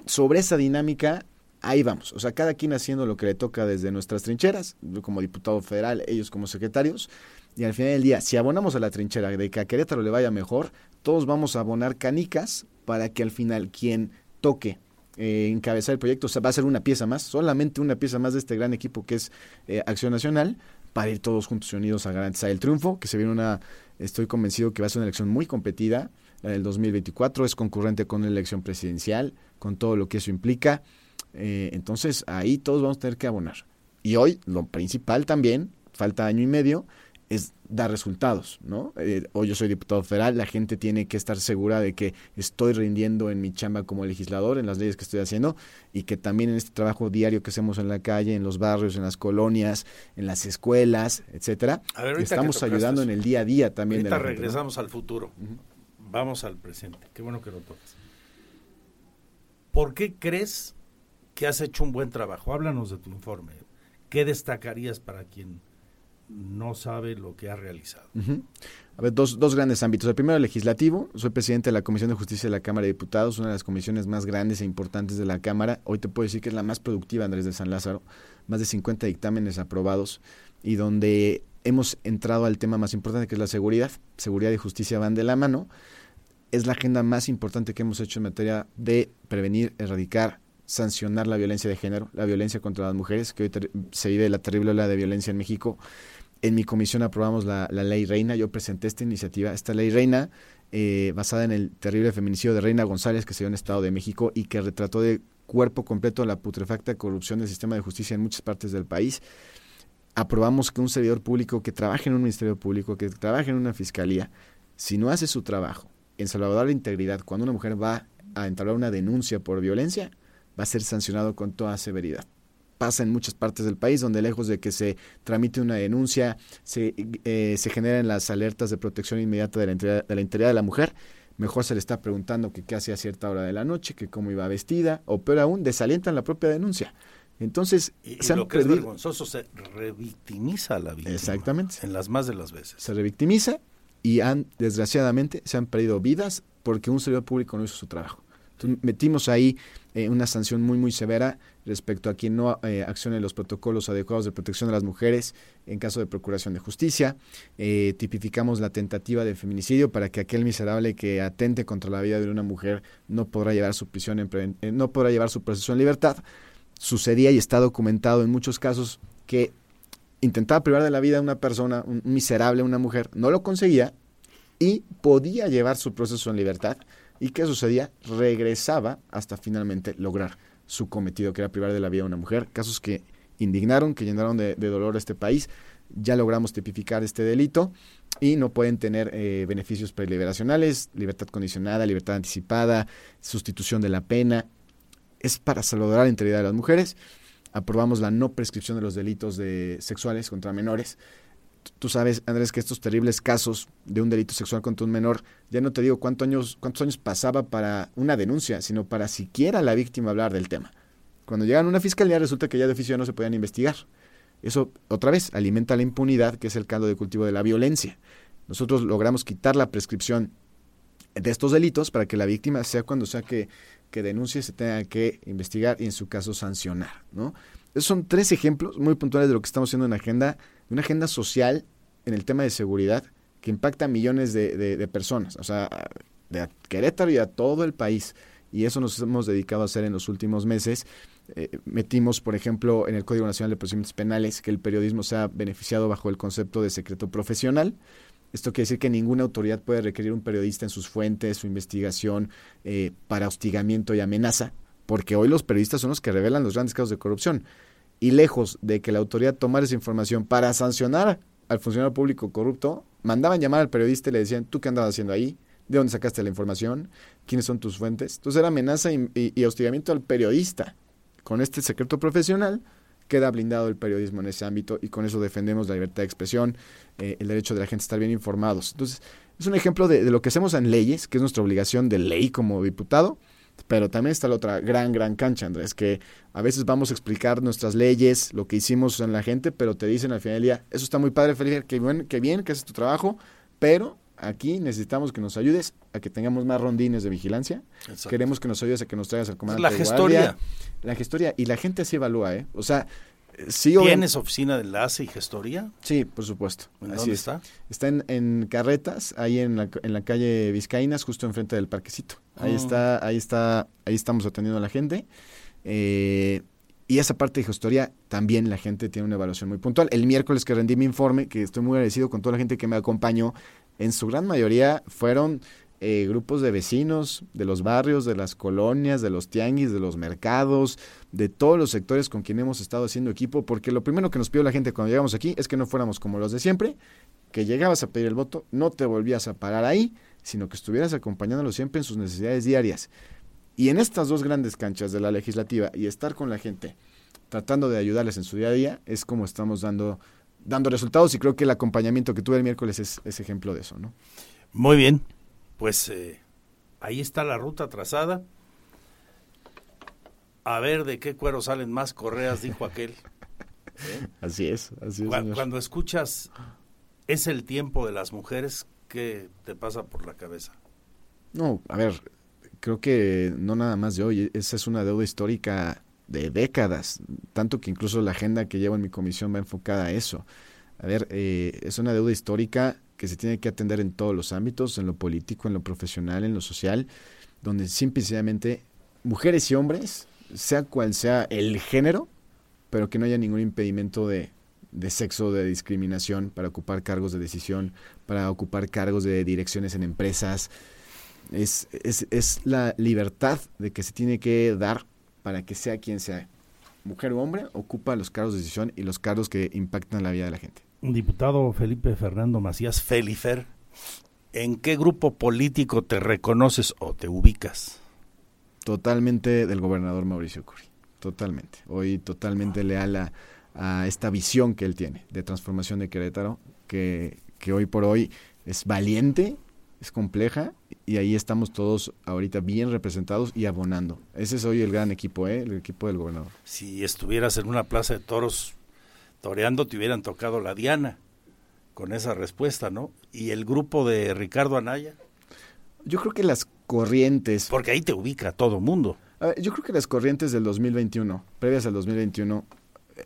sobre esa dinámica, ahí vamos. O sea, cada quien haciendo lo que le toca desde nuestras trincheras, yo como diputado federal, ellos como secretarios. Y al final del día, si abonamos a la trinchera de que a Querétaro le vaya mejor, todos vamos a abonar canicas para que al final quien toque eh, encabezar el proyecto, o sea, va a ser una pieza más, solamente una pieza más de este gran equipo que es eh, Acción Nacional, para ir todos juntos y unidos a garantizar el triunfo, que se viene una, estoy convencido que va a ser una elección muy competida, la del 2024 es concurrente con la elección presidencial, con todo lo que eso implica. Eh, entonces ahí todos vamos a tener que abonar. Y hoy lo principal también, falta año y medio, es dar resultados, ¿no? Eh, hoy yo soy diputado federal, la gente tiene que estar segura de que estoy rindiendo en mi chamba como legislador, en las leyes que estoy haciendo, y que también en este trabajo diario que hacemos en la calle, en los barrios, en las colonias, en las escuelas, etcétera, estamos ayudando en el día a día también.
Ahorita regresamos al futuro. Vamos al presente. Qué bueno que lo toques. ¿Por qué crees que has hecho un buen trabajo? Háblanos de tu informe. ¿Qué destacarías para quien no sabe lo que ha realizado.
A ver, dos, dos grandes ámbitos. El primero, legislativo. Soy presidente de la Comisión de Justicia de la Cámara de Diputados, una de las comisiones más grandes e importantes de la Cámara. Hoy te puedo decir que es la más productiva, Andrés de San Lázaro. Más de 50 dictámenes aprobados y donde hemos entrado al tema más importante que es la seguridad. Seguridad y justicia van de la mano. Es la agenda más importante que hemos hecho en materia de prevenir, erradicar, sancionar la violencia de género, la violencia contra las mujeres, que hoy se vive la terrible ola de violencia en México en mi comisión aprobamos la, ley Reina, yo presenté esta iniciativa, esta ley Reina, eh, basada en el terrible feminicidio de Reina González que se dio en Estado de México y que retrató de cuerpo completo la putrefacta corrupción del sistema de justicia en muchas partes del país. Aprobamos que un servidor público que trabaje en un ministerio público, que trabaje en una fiscalía, si no hace su trabajo en salvaguardar la integridad, cuando una mujer va a entablar una denuncia por violencia, va a ser sancionado con toda severidad pasa en muchas partes del país, donde lejos de que se tramite una denuncia, se, eh, se generan las alertas de protección inmediata de la, integridad, de la integridad de la mujer, mejor se le está preguntando que qué hace a cierta hora de la noche, que cómo iba vestida, o peor aún, desalientan la propia denuncia. Entonces,
se lo que es vergonzoso, se revictimiza a la víctima.
Exactamente.
En las más de las veces.
Se revictimiza y han, desgraciadamente, se han perdido vidas porque un servidor público no hizo su trabajo. Metimos ahí eh, una sanción muy, muy severa respecto a quien no eh, accione los protocolos adecuados de protección de las mujeres en caso de procuración de justicia. Eh, tipificamos la tentativa de feminicidio para que aquel miserable que atente contra la vida de una mujer no podrá llevar su prisión en no podrá llevar su proceso en libertad. Sucedía y está documentado en muchos casos que intentaba privar de la vida a una persona, un miserable, una mujer, no lo conseguía y podía llevar su proceso en libertad. ¿Y qué sucedía? Regresaba hasta finalmente lograr su cometido, que era privar de la vida a una mujer. Casos que indignaron, que llenaron de, dolor a este país. Ya logramos tipificar este delito y no pueden tener eh, beneficios preliberacionales, libertad condicionada, libertad anticipada, sustitución de la pena. Es para saludar la integridad de las mujeres. Aprobamos la no prescripción de los delitos de sexuales contra menores tú sabes, Andrés, que estos terribles casos de un delito sexual contra un menor, ya no te digo cuántos años, cuántos años pasaba para una denuncia, sino para siquiera la víctima hablar del tema. Cuando llegan a una fiscalía resulta que ya de oficio no se podían investigar. Eso, otra vez, alimenta la impunidad, que es el caldo de cultivo de la violencia. Nosotros logramos quitar la prescripción de estos delitos para que la víctima, sea cuando sea que, que denuncie, se tenga que investigar y en su caso sancionar. ¿no? Esos son tres ejemplos muy puntuales de lo que estamos haciendo en la agenda una agenda social en el tema de seguridad que impacta a millones de, personas, o sea, de Querétaro y a todo el país. Y eso nos hemos dedicado a hacer en los últimos meses. Eh, metimos, por ejemplo, en el Código Nacional de Procedimientos Penales que el periodismo sea beneficiado bajo el concepto de secreto profesional. Esto quiere decir que ninguna autoridad puede requerir un periodista en sus fuentes, su investigación eh, para hostigamiento y amenaza, porque hoy los periodistas son los que revelan los grandes casos de corrupción y lejos de que la autoridad tomara esa información para sancionar al funcionario público corrupto, mandaban llamar al periodista y le decían, ¿tú qué andabas haciendo ahí? ¿De dónde sacaste la información? ¿Quiénes son tus fuentes? Entonces era amenaza y, hostigamiento al periodista. Con este secreto profesional queda blindado el periodismo en ese ámbito y con eso defendemos la libertad de expresión, eh, el derecho de la gente a estar bien informados. Entonces, es un ejemplo de, de, lo que hacemos en leyes, que es nuestra obligación de ley como diputado, pero también está la otra gran, gran cancha, Andrés, que a veces vamos a explicar nuestras leyes, lo que hicimos en la gente, pero te dicen al final del día, eso está muy padre, Felipe, que bien, que bien, que haces tu trabajo, pero aquí necesitamos que nos ayudes a que tengamos más rondines de vigilancia. Queremos que nos ayudes a que nos traigas al comandante.
La gestoría.
la gestoría. Y la gente así evalúa, ¿eh? O sea,
¿Tienes oficina de enlace y gestoría?
Sí, por supuesto.
dónde está?
Está en, Carretas, ahí en la, en la calle Vizcaínas, justo enfrente del parquecito. Ahí ah. está, ahí está, ahí estamos atendiendo a la gente. Eh, y esa parte de gestoría también la gente tiene una evaluación muy puntual. El miércoles que rendí mi informe, que estoy muy agradecido con toda la gente que me acompañó, en su gran mayoría fueron eh, grupos de vecinos, de los barrios, de las colonias, de los tianguis, de los mercados, de todos los sectores con quien hemos estado haciendo equipo, porque lo primero que nos pidió la gente cuando llegamos aquí es que no fuéramos como los de siempre, que llegabas a pedir el voto, no te volvías a parar ahí, sino que estuvieras acompañándolo siempre en sus necesidades diarias. Y en estas dos grandes canchas de la legislativa y estar con la gente, tratando de ayudarles en su día a día, es como estamos dando, dando resultados y creo que el acompañamiento que tuve el miércoles es, es ejemplo de eso, ¿no?
Muy bien, pues eh, ahí está la ruta trazada. A ver de qué cuero salen más correas, dijo <laughs> aquel. ¿Eh?
Así es, así es.
Cuando, cuando escuchas es el tiempo de las mujeres, ¿qué te pasa por la cabeza?
No, a ver, creo que no nada más de hoy, esa es una deuda histórica de décadas, tanto que incluso la agenda que llevo en mi comisión va enfocada a eso. A ver, eh, es una deuda histórica que se tiene que atender en todos los ámbitos, en lo político, en lo profesional, en lo social, donde simplemente mujeres y hombres, sea cual sea el género, pero que no haya ningún impedimento de, de sexo, de discriminación para ocupar cargos de decisión, para ocupar cargos de direcciones en empresas. Es, es, es la libertad de que se tiene que dar para que sea quien sea, mujer o hombre, ocupa los cargos de decisión y los cargos que impactan la vida de la gente.
Diputado Felipe Fernando Macías Felifer, ¿en qué grupo político te reconoces o te ubicas?
Totalmente del gobernador Mauricio Curi, totalmente. Hoy totalmente leal a, a esta visión que él tiene de transformación de Querétaro, que, que hoy por hoy es valiente, es compleja y ahí estamos todos ahorita bien representados y abonando. Ese es hoy el gran equipo, ¿eh? el equipo del gobernador.
Si estuvieras en una plaza de toros toreando, te hubieran tocado la Diana con esa respuesta, ¿no? Y el grupo de Ricardo Anaya.
Yo creo que las corrientes...
Porque ahí te ubica todo mundo.
Ver, yo creo que las corrientes del 2021, previas al 2021, eh,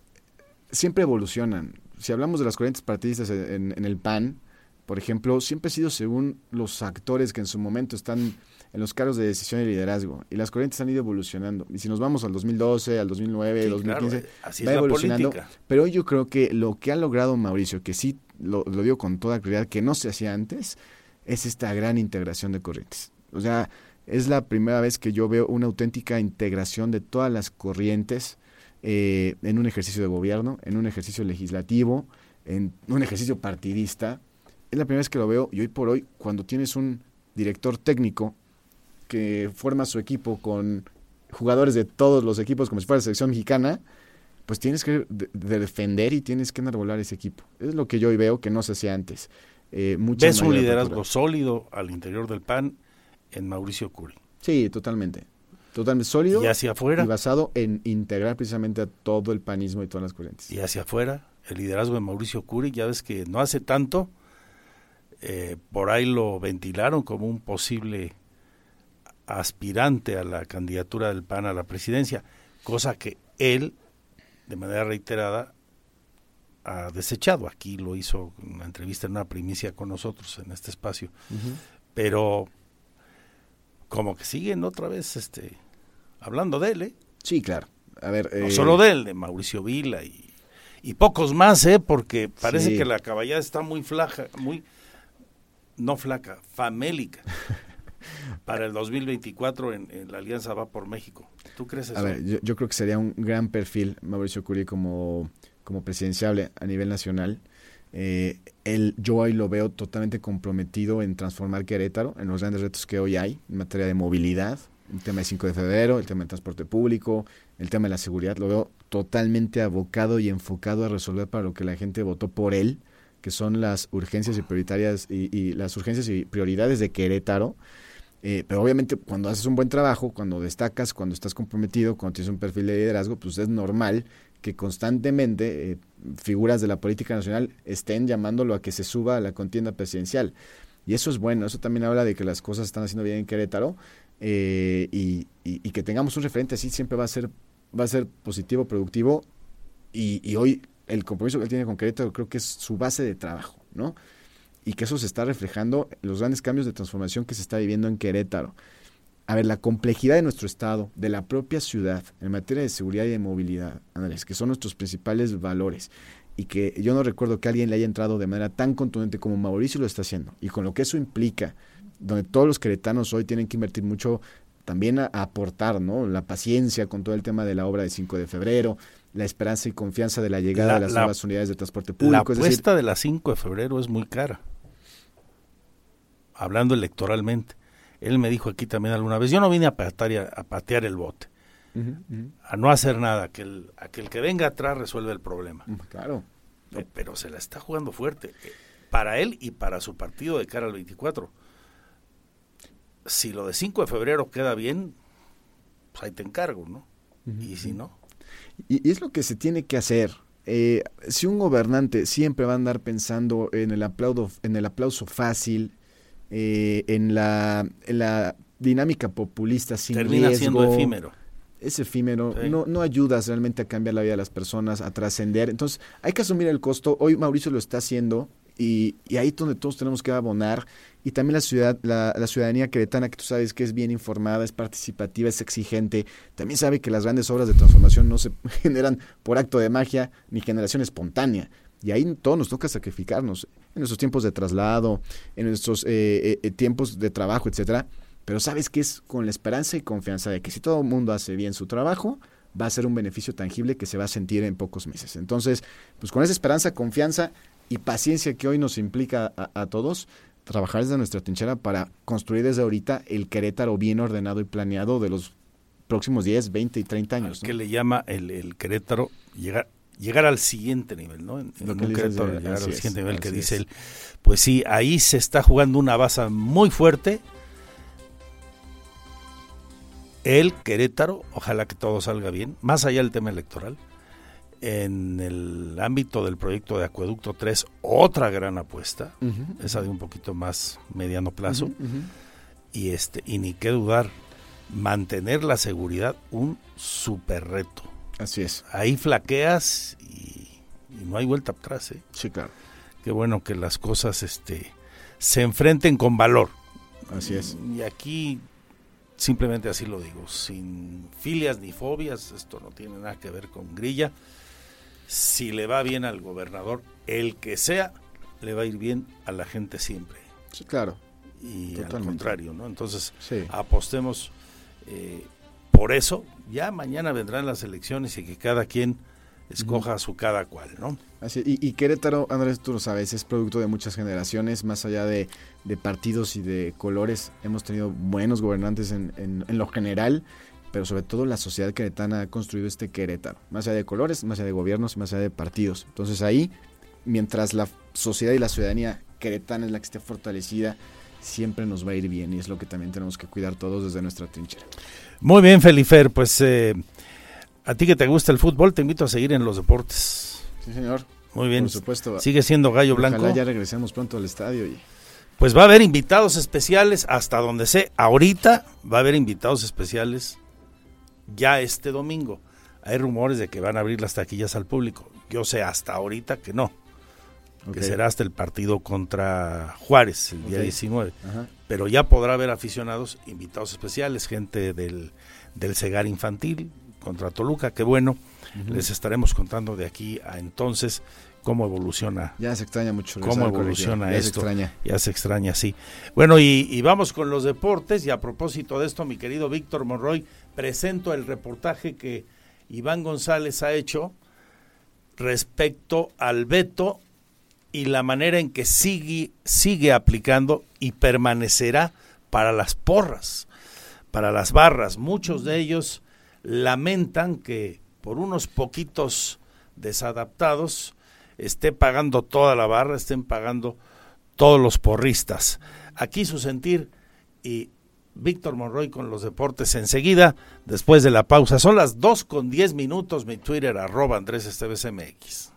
siempre evolucionan. Si hablamos de las corrientes partidistas en, en el PAN, por ejemplo, siempre ha sido según los actores que en su momento están en los cargos de decisión y liderazgo. Y las corrientes han ido evolucionando. Y si nos vamos al 2012, al 2009, sí, 2015, claro,
así
va evolucionando. Pero hoy yo creo que lo que ha logrado Mauricio, que sí lo, lo digo con toda claridad, que no se hacía antes, es esta gran integración de corrientes. O sea, es la primera vez que yo veo una auténtica integración de todas las corrientes eh, en un ejercicio de gobierno, en un ejercicio legislativo, en un ejercicio partidista. Es la primera vez que lo veo y hoy por hoy, cuando tienes un director técnico que forma su equipo con jugadores de todos los equipos como si fuera la selección mexicana, pues tienes que de, de defender y tienes que enarbolar ese equipo. Es lo que yo hoy veo que no se hacía antes. Eh,
¿Ves un liderazgo sólido al interior del PAN en Mauricio Curi?
Sí, totalmente. Totalmente sólido.
¿Y hacia afuera?
Y basado en integrar precisamente a todo el panismo y todas las corrientes.
¿Y hacia afuera? El liderazgo de Mauricio Curi, ya ves que no hace tanto, eh, por ahí lo ventilaron como un posible aspirante a la candidatura del PAN a la presidencia, cosa que él, de manera reiterada, ha desechado. Aquí lo hizo en una entrevista, en una primicia con nosotros en este espacio. Uh -huh. Pero como que siguen otra vez este hablando de él, ¿eh?
Sí, claro. A ver,
no
eh...
solo de él, de Mauricio Vila y, y pocos más, ¿eh? Porque parece sí. que la caballada está muy flaca, muy no flaca, famélica. <laughs> para el 2024 en, en, la Alianza Va por México. ¿Tú crees eso?
A ver, yo, yo creo que sería un gran perfil Mauricio Curi como, como presidenciable a nivel nacional. Eh, él, yo hoy lo veo totalmente comprometido en transformar Querétaro en los grandes retos que hoy hay en materia de movilidad, el tema del 5 de febrero, el tema del transporte público, el tema de la seguridad. Lo veo totalmente abocado y enfocado a resolver para lo que la gente votó por él, que son las urgencias y prioritarias y, y las urgencias y prioridades de Querétaro. Eh, pero obviamente cuando haces un buen trabajo, cuando destacas, cuando estás comprometido, cuando tienes un perfil de liderazgo, pues es normal que constantemente eh, figuras de la política nacional estén llamándolo a que se suba a la contienda presidencial. Y eso es bueno, eso también habla de que las cosas están haciendo bien en Querétaro eh, y, y, que tengamos un referente así siempre va a ser, va a ser positivo, productivo y hoy el compromiso que él tiene con Querétaro creo que es su base de trabajo, ¿no? Y que eso se está reflejando en los grandes cambios de transformación que se está viviendo en Querétaro. A ver, la complejidad de nuestro estado, de la propia ciudad, en materia de seguridad y de movilidad, Andrés, que son nuestros principales valores, y que yo no recuerdo que alguien le haya entrado de manera tan contundente como Mauricio lo está haciendo, y con lo que eso implica donde todos los queretanos hoy tienen que invertir mucho también a, aportar, ¿no? La paciencia con todo el tema de la obra de 5 de febrero, la esperanza y confianza de la llegada de las nuevas unidades de transporte público.
La apuesta de la 5 de febrero es muy cara. Hablando electoralmente. Él me dijo aquí también alguna vez, yo no vine a patear, a patear el bote, a no hacer nada, que el, que el que venga atrás resuelve el problema.
Claro.
Pero, se la está jugando fuerte, eh, para él y para su partido de cara al 24. Si lo de 5 de febrero queda bien, pues ahí te encargo, ¿no? Y si no,
y, es lo que se tiene que hacer. Eh, si un gobernante siempre va a andar pensando en el aplauso, en el aplauso fácil, eh, en, la, la dinámica populista sin
Termina siendo efímero.
Es efímero, no, no ayudas realmente a cambiar la vida de las personas, a trascender. Entonces, hay que asumir el costo. Hoy Mauricio lo está haciendo y, y ahí es donde todos tenemos que abonar y también la, ciudad, la, ciudadanía queretana, que tú sabes que es bien informada, es participativa, es exigente, también sabe que las grandes obras de transformación no se <laughs> generan por acto de magia ni generación espontánea. Y ahí todos nos toca sacrificarnos en nuestros tiempos de traslado, en nuestros eh, eh, eh, tiempos de trabajo, etcétera. Pero sabes que es con la esperanza y confianza de que si todo el mundo hace bien su trabajo, va a ser un beneficio tangible que se va a sentir en pocos meses. Entonces, pues con esa esperanza, confianza y paciencia que hoy nos implica a todos, trabajar desde nuestra trinchera para construir desde ahorita el Querétaro bien ordenado y planeado de los próximos 10, 20 y 30 años.
¿Qué le llama el, Querétaro llegar llegar al siguiente nivel, ¿no? En, Querétaro, llegar al siguiente nivel que dice él. Pues sí, ahí se está jugando una base muy fuerte. El Querétaro, ojalá que todo salga bien, más allá del tema electoral, en el ámbito del proyecto de Acueducto 3, otra gran apuesta, esa de un poquito más mediano plazo, y este, y ni qué dudar, mantener la seguridad, un super reto.
Así es.
Ahí flaqueas y, no hay vuelta atrás, ¿eh?
Sí, claro.
Qué bueno que las cosas este, se enfrenten con valor.
Así es.
Y aquí simplemente así lo digo, sin filias ni fobias, esto no tiene nada que ver con grilla si le va bien al gobernador, el que sea, le va a ir bien a la gente siempre.
Sí, claro.
Y al contrario, ¿no? Entonces, apostemos eh, por eso. Ya mañana vendrán las elecciones y que cada quien escoja a su cada cual, ¿no?
Así, y, Querétaro, Andrés, tú lo sabes, es producto de muchas generaciones, más allá de, partidos y de colores. Hemos tenido buenos gobernantes en, en lo general pero sobre todo la sociedad queretana ha construido este Querétaro, más allá de colores, más allá de gobiernos, más allá de partidos. Entonces ahí, mientras la sociedad y la ciudadanía queretana es la que esté fortalecida, siempre nos va a ir bien y es lo que también tenemos que cuidar todos desde nuestra trinchera.
Muy bien, Felifer, pues eh, a ti que te gusta el fútbol, te invito a seguir en los deportes.
Sí, señor.
Muy bien.
Por supuesto.
Sigue siendo Gallo Blanco.
Ya regresemos pronto al estadio y
pues va a haber invitados especiales, hasta donde sé, ahorita va a haber invitados especiales ya este domingo. Hay rumores de que van a abrir las taquillas al público. Yo sé hasta ahorita que no. Que será hasta el partido contra Juárez, el día 19. Pero ya podrá haber aficionados, invitados especiales, gente del, del Cegar Infantil contra Toluca. Que bueno, les estaremos contando de aquí a entonces cómo evoluciona.
Ya se extraña mucho.
Cómo evoluciona
ya
esto.
Se extraña.
Ya se extraña, sí. Bueno, y, y, vamos con los deportes. Y a propósito de esto, mi querido Víctor Monroy, presento el reportaje que Iván González ha hecho respecto al veto y la manera en que sigue, sigue aplicando y permanecerá para las porras, para las barras. Muchos de ellos lamentan que por unos poquitos desadaptados esté pagando toda la barra, estén pagando todos los porristas. Aquí su sentir y Víctor Monroy con los deportes enseguida, después de la pausa. Son las 2 con 10 minutos, mi Twitter arroba Andrés MX.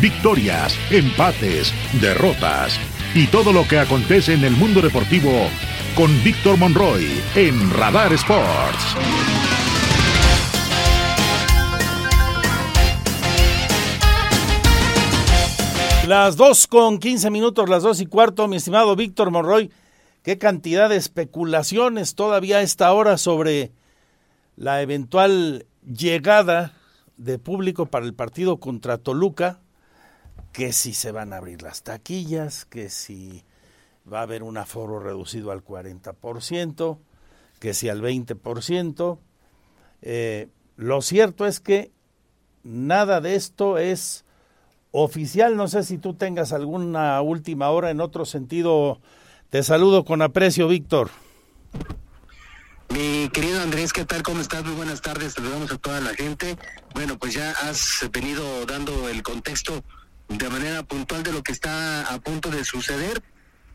victorias, empates, derrotas, y todo lo que acontece en el mundo deportivo con Víctor Monroy en Radar Sports.
Las dos con 15 minutos, las dos y cuarto, mi estimado Víctor Monroy. Qué cantidad de especulaciones todavía a esta hora sobre la eventual llegada de público para el partido contra Toluca, que si se van a abrir las taquillas, que si va a haber un aforo reducido al 40%, que si al 20%. Eh, lo cierto es que nada de esto es oficial. No sé si tú tengas alguna última hora en otro sentido. Te saludo con aprecio, Víctor.
Mi querido Andrés, ¿qué tal? ¿Cómo estás? Muy buenas tardes. Saludamos a toda la gente. Bueno, pues ya has venido dando el contexto de manera puntual de lo que está a punto de suceder.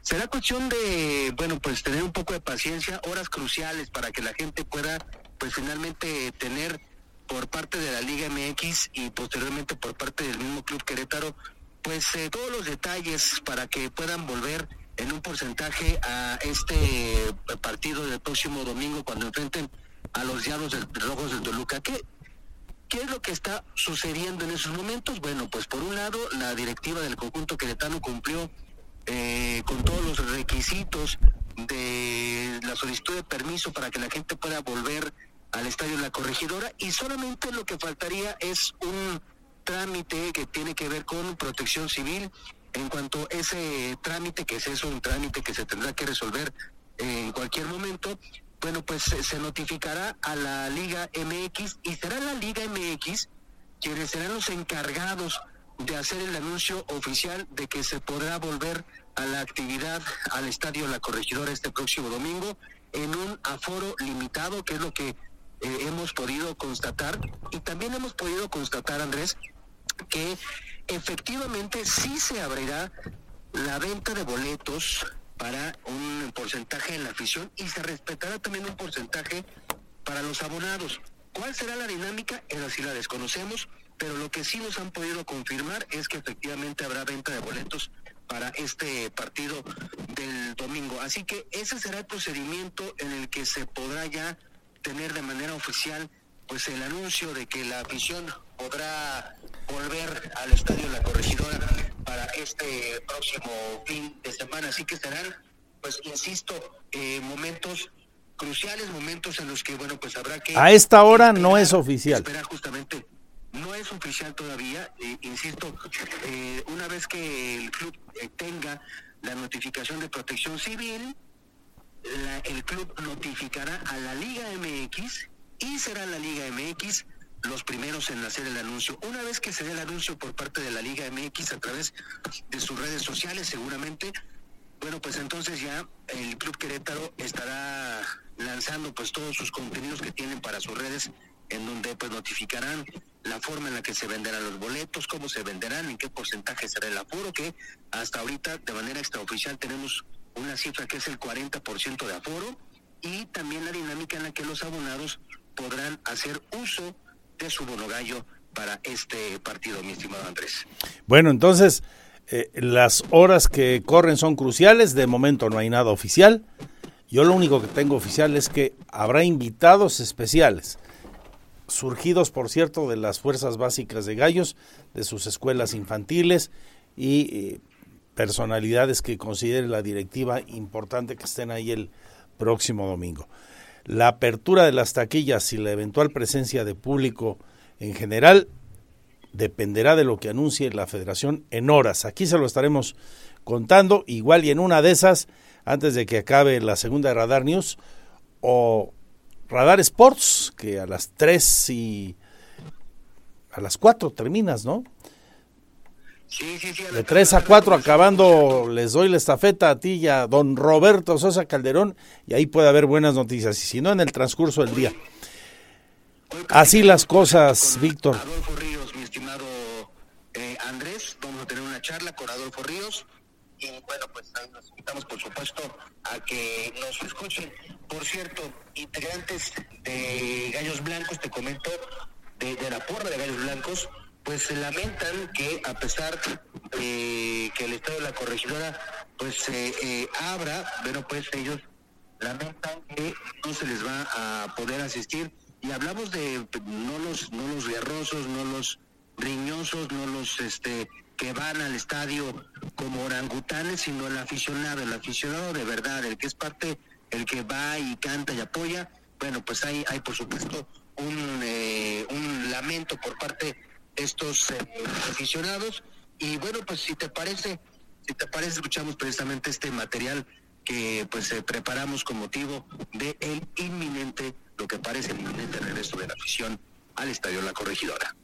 Será cuestión de, bueno, pues tener un poco de paciencia, horas cruciales para que la gente pueda, pues finalmente tener por parte de la Liga MX y posteriormente por parte del mismo Club Querétaro, pues eh, todos los detalles para que puedan volver en un porcentaje a este partido del próximo domingo cuando enfrenten a los Llanos Rojos del Toluca. ¿Qué, ¿Qué es lo que está sucediendo en esos momentos? Bueno, pues por un lado, la directiva del conjunto queretano cumplió eh, con todos los requisitos de la solicitud de permiso para que la gente pueda volver al estadio La Corregidora y solamente lo que faltaría es un trámite que tiene que ver con protección civil. En cuanto a ese trámite, que es eso, un trámite que se tendrá que resolver en cualquier momento, bueno, pues se notificará a la Liga MX y será la Liga MX quienes serán los encargados de hacer el anuncio oficial de que se podrá volver a la actividad al Estadio La Corregidora este próximo domingo en un aforo limitado, que es lo que eh, hemos podido constatar. Y también hemos podido constatar, Andrés, que efectivamente sí se abrirá la venta de boletos para un porcentaje en la afición y se respetará también un porcentaje para los abonados. ¿Cuál será la dinámica? Esa sí la desconocemos, pero lo que sí nos han podido confirmar es que efectivamente habrá venta de boletos para este partido del domingo. Así que ese será el procedimiento en el que se podrá ya tener de manera oficial pues el anuncio de que la afición podrá volver al estadio La Corregidora para este próximo fin de semana. Así que serán, pues insisto, eh, momentos cruciales, momentos en los que, bueno, pues habrá que...
A esta hora no es oficial.
Esperar justamente. No es oficial todavía, eh, insisto, eh, una vez que el club tenga la notificación de protección civil, el club notificará a la Liga MX y será la Liga MX los primeros en hacer el anuncio. Una vez que se dé el anuncio por parte de la Liga MX a través de sus redes sociales, seguramente, bueno, pues entonces ya el Club Querétaro estará lanzando pues todos sus contenidos que tienen para sus redes, en donde pues notificarán la forma en la que se venderán los boletos, cómo se venderán, en qué porcentaje será el aforo, que hasta ahorita de manera extraoficial tenemos una cifra que es el 40% de aforo y también la dinámica en la que los abonados podrán hacer uso de su para este partido, mi estimado Andrés.
Bueno, entonces eh, las horas que corren son cruciales, de momento no hay nada oficial. Yo lo único que tengo oficial es que habrá invitados especiales, surgidos por cierto de las fuerzas básicas de gallos, de sus escuelas infantiles y eh, personalidades que considere la directiva importante que estén ahí el próximo domingo. La apertura de las taquillas y la eventual presencia de público en general dependerá de lo que anuncie la federación en horas. Aquí se lo estaremos contando, igual y en una de esas, antes de que acabe la segunda de Radar News, o Radar Sports, que a las 3 y a las 4 terminas, ¿no? De 3 a 4 acabando, les doy la estafeta a ti y a don Roberto Sosa Calderón y ahí puede haber buenas noticias, y si no en el transcurso del día. Así las cosas, Víctor.
Adolfo Ríos, mi estimado eh, Andrés, vamos a tener una charla con Adolfo Ríos y bueno, pues ahí nos invitamos por supuesto a que nos escuchen. Por cierto, integrantes de Gallos Blancos, te comento, de, de la porra de Gallos Blancos, pues se lamentan que a pesar de que el Estado de la Corregidora pues se abra, pero pues ellos lamentan que no se les va a poder asistir y hablamos de no los no los guerrosos, no los riñosos, no los este que van al estadio como orangutanes, sino el aficionado, el aficionado de verdad, el que es parte, el que va y canta y apoya. Bueno, pues hay, hay por supuesto un, eh, un lamento por parte estos eh, aficionados. Y bueno, pues si te parece, si te parece, escuchamos precisamente este material que pues eh, preparamos con motivo de el inminente, lo que parece el inminente regreso de la afición al Estadio La Corregidora.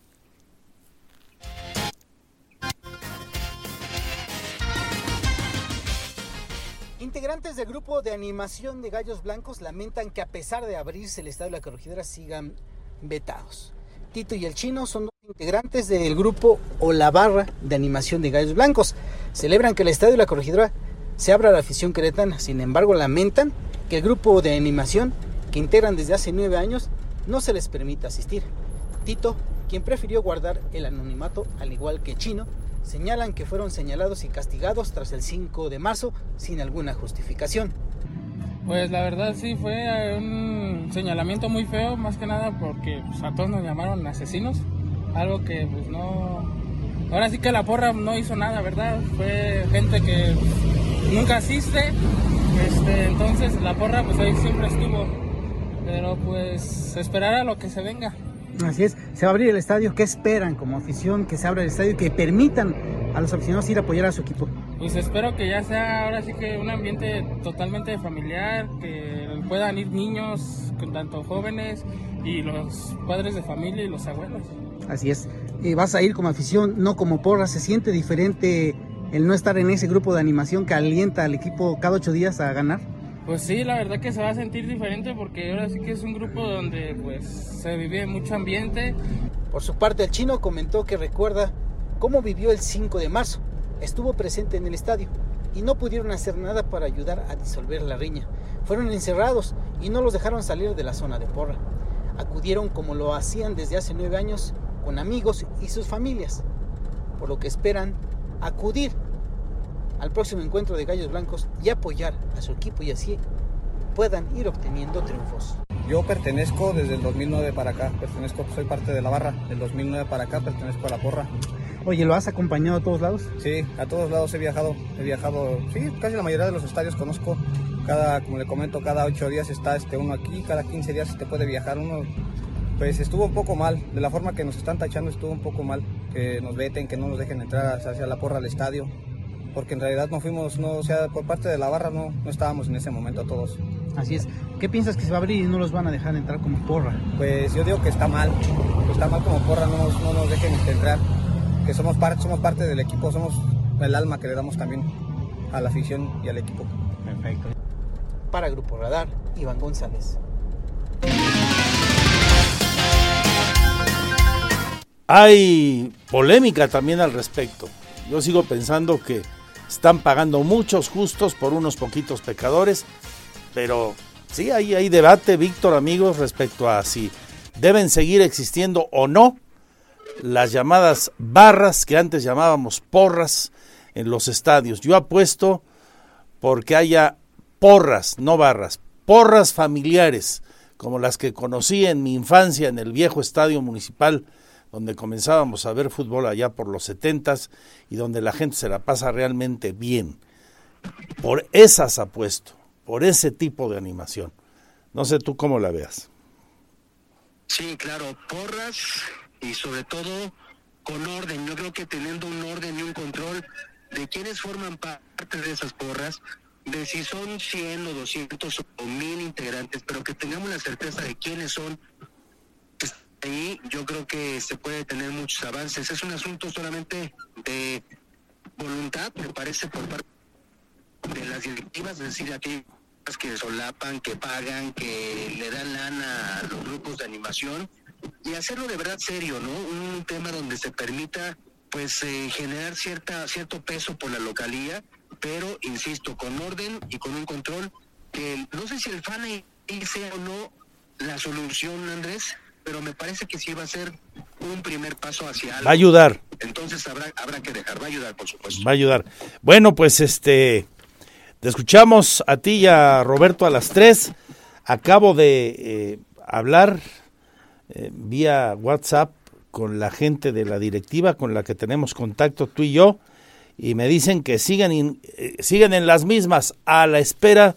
Integrantes del grupo de animación de Gallos Blancos lamentan que a pesar de abrirse el Estadio la Corregidora sigan vetados. Tito y el Chino son dos integrantes del grupo o la barra de animación de Gallos Blancos. Celebran que el Estadio la Corregidora se abra a la afición queretana. Sin embargo, lamentan que el grupo de animación que integran desde hace nueve años no se les permita asistir. Tito, quien prefirió guardar el anonimato al igual que Chino, señalan que fueron señalados y castigados tras el 5 de marzo sin alguna justificación.
Pues la verdad sí fue un señalamiento muy feo, más que nada porque pues, a todos nos llamaron asesinos, algo que pues no... Ahora sí que la porra no hizo nada, ¿verdad? Fue gente que nunca asiste, este, entonces la porra pues ahí siempre estuvo, pero pues esperar a lo que se venga.
Así es, se va a abrir el estadio. ¿Qué esperan como afición que se abra el estadio y que permitan a los aficionados ir a apoyar a su equipo?
Pues espero que ya sea ahora sí que un ambiente totalmente familiar, que puedan ir niños, con tanto jóvenes y los padres de familia y los abuelos.
Así es. Y vas a ir como afición, no como porra. ¿Se siente diferente el no estar en ese grupo de animación que alienta al equipo cada ocho días a ganar?
Pues sí, la verdad que se va a sentir diferente porque ahora sí que es un grupo donde pues se vive mucho ambiente.
Por su parte, el chino comentó que recuerda cómo vivió el 5 de marzo. Estuvo presente en el estadio y no pudieron hacer nada para ayudar a disolver la riña. Fueron encerrados y no los dejaron salir de la zona de porra. Acudieron como lo hacían desde hace nueve años con amigos y sus familias, por lo que esperan acudir al próximo encuentro de Gallos Blancos y apoyar a su equipo y así puedan ir obteniendo triunfos.
Yo pertenezco desde el 2009 para acá, pertenezco, soy parte de la barra, del 2009 para acá pertenezco a la porra.
Oye, ¿lo has acompañado a todos lados?
Sí, a todos lados he viajado, he viajado, sí, casi la mayoría de los estadios conozco. Cada, como le comento, cada ocho días está este uno aquí, cada 15 días te puede viajar uno. Pues estuvo un poco mal, de la forma que nos están tachando estuvo un poco mal, que nos veten, que no nos dejen entrar hacia la porra al estadio porque en realidad no fuimos, no, o sea, por parte de la barra no, no estábamos en ese momento todos.
Así es. ¿Qué piensas que se va a abrir y no los van a dejar entrar como porra?
Pues yo digo que está mal, está mal como porra, no nos, no nos dejen entrar, que somos, parte somos parte del equipo, somos el alma que le damos también a la afición y al equipo.
Perfecto. Para Grupo Radar, Iván González.
Hay polémica también al respecto. Yo sigo pensando que están pagando muchos justos por unos poquitos pecadores, pero sí, hay debate, Víctor, amigos, respecto a si deben seguir existiendo o no las llamadas barras que antes llamábamos porras en los estadios. Yo apuesto porque haya porras, no barras, porras familiares, como las que conocí en mi infancia en el viejo estadio municipal donde comenzábamos a ver fútbol allá por los setentas y donde la gente se la pasa realmente bien. Por esas apuesto, por ese tipo de animación. No sé tú cómo la veas.
Sí, claro, porras y sobre todo con orden. Yo creo que teniendo un orden y un control de quienes forman parte de esas porras, de si son 100 o 200 o 1000 integrantes, pero que tengamos la certeza de quiénes son ahí yo creo que se puede tener muchos avances. Es un asunto solamente de voluntad, me parece, por parte de las directivas, es decir, aquellas que solapan, que pagan, que le dan lana a los grupos de animación y hacerlo de verdad serio, ¿no? Un tema donde se permita pues eh, generar cierta cierto peso por la localía, pero insisto, con orden y con un control que no sé si el fan sea o no la solución, Andrés, pero me parece que sí va a ser un primer paso hacia algo.
Va a ayudar.
Entonces habrá, habrá que dejar, va a ayudar, por supuesto.
Va a ayudar. Bueno, pues este, Te escuchamos a ti y a Roberto a las 3. Acabo de eh, hablar eh, vía WhatsApp con la gente de la directiva con la que tenemos contacto tú y yo y me dicen que siguen, eh, siguen en las mismas a la espera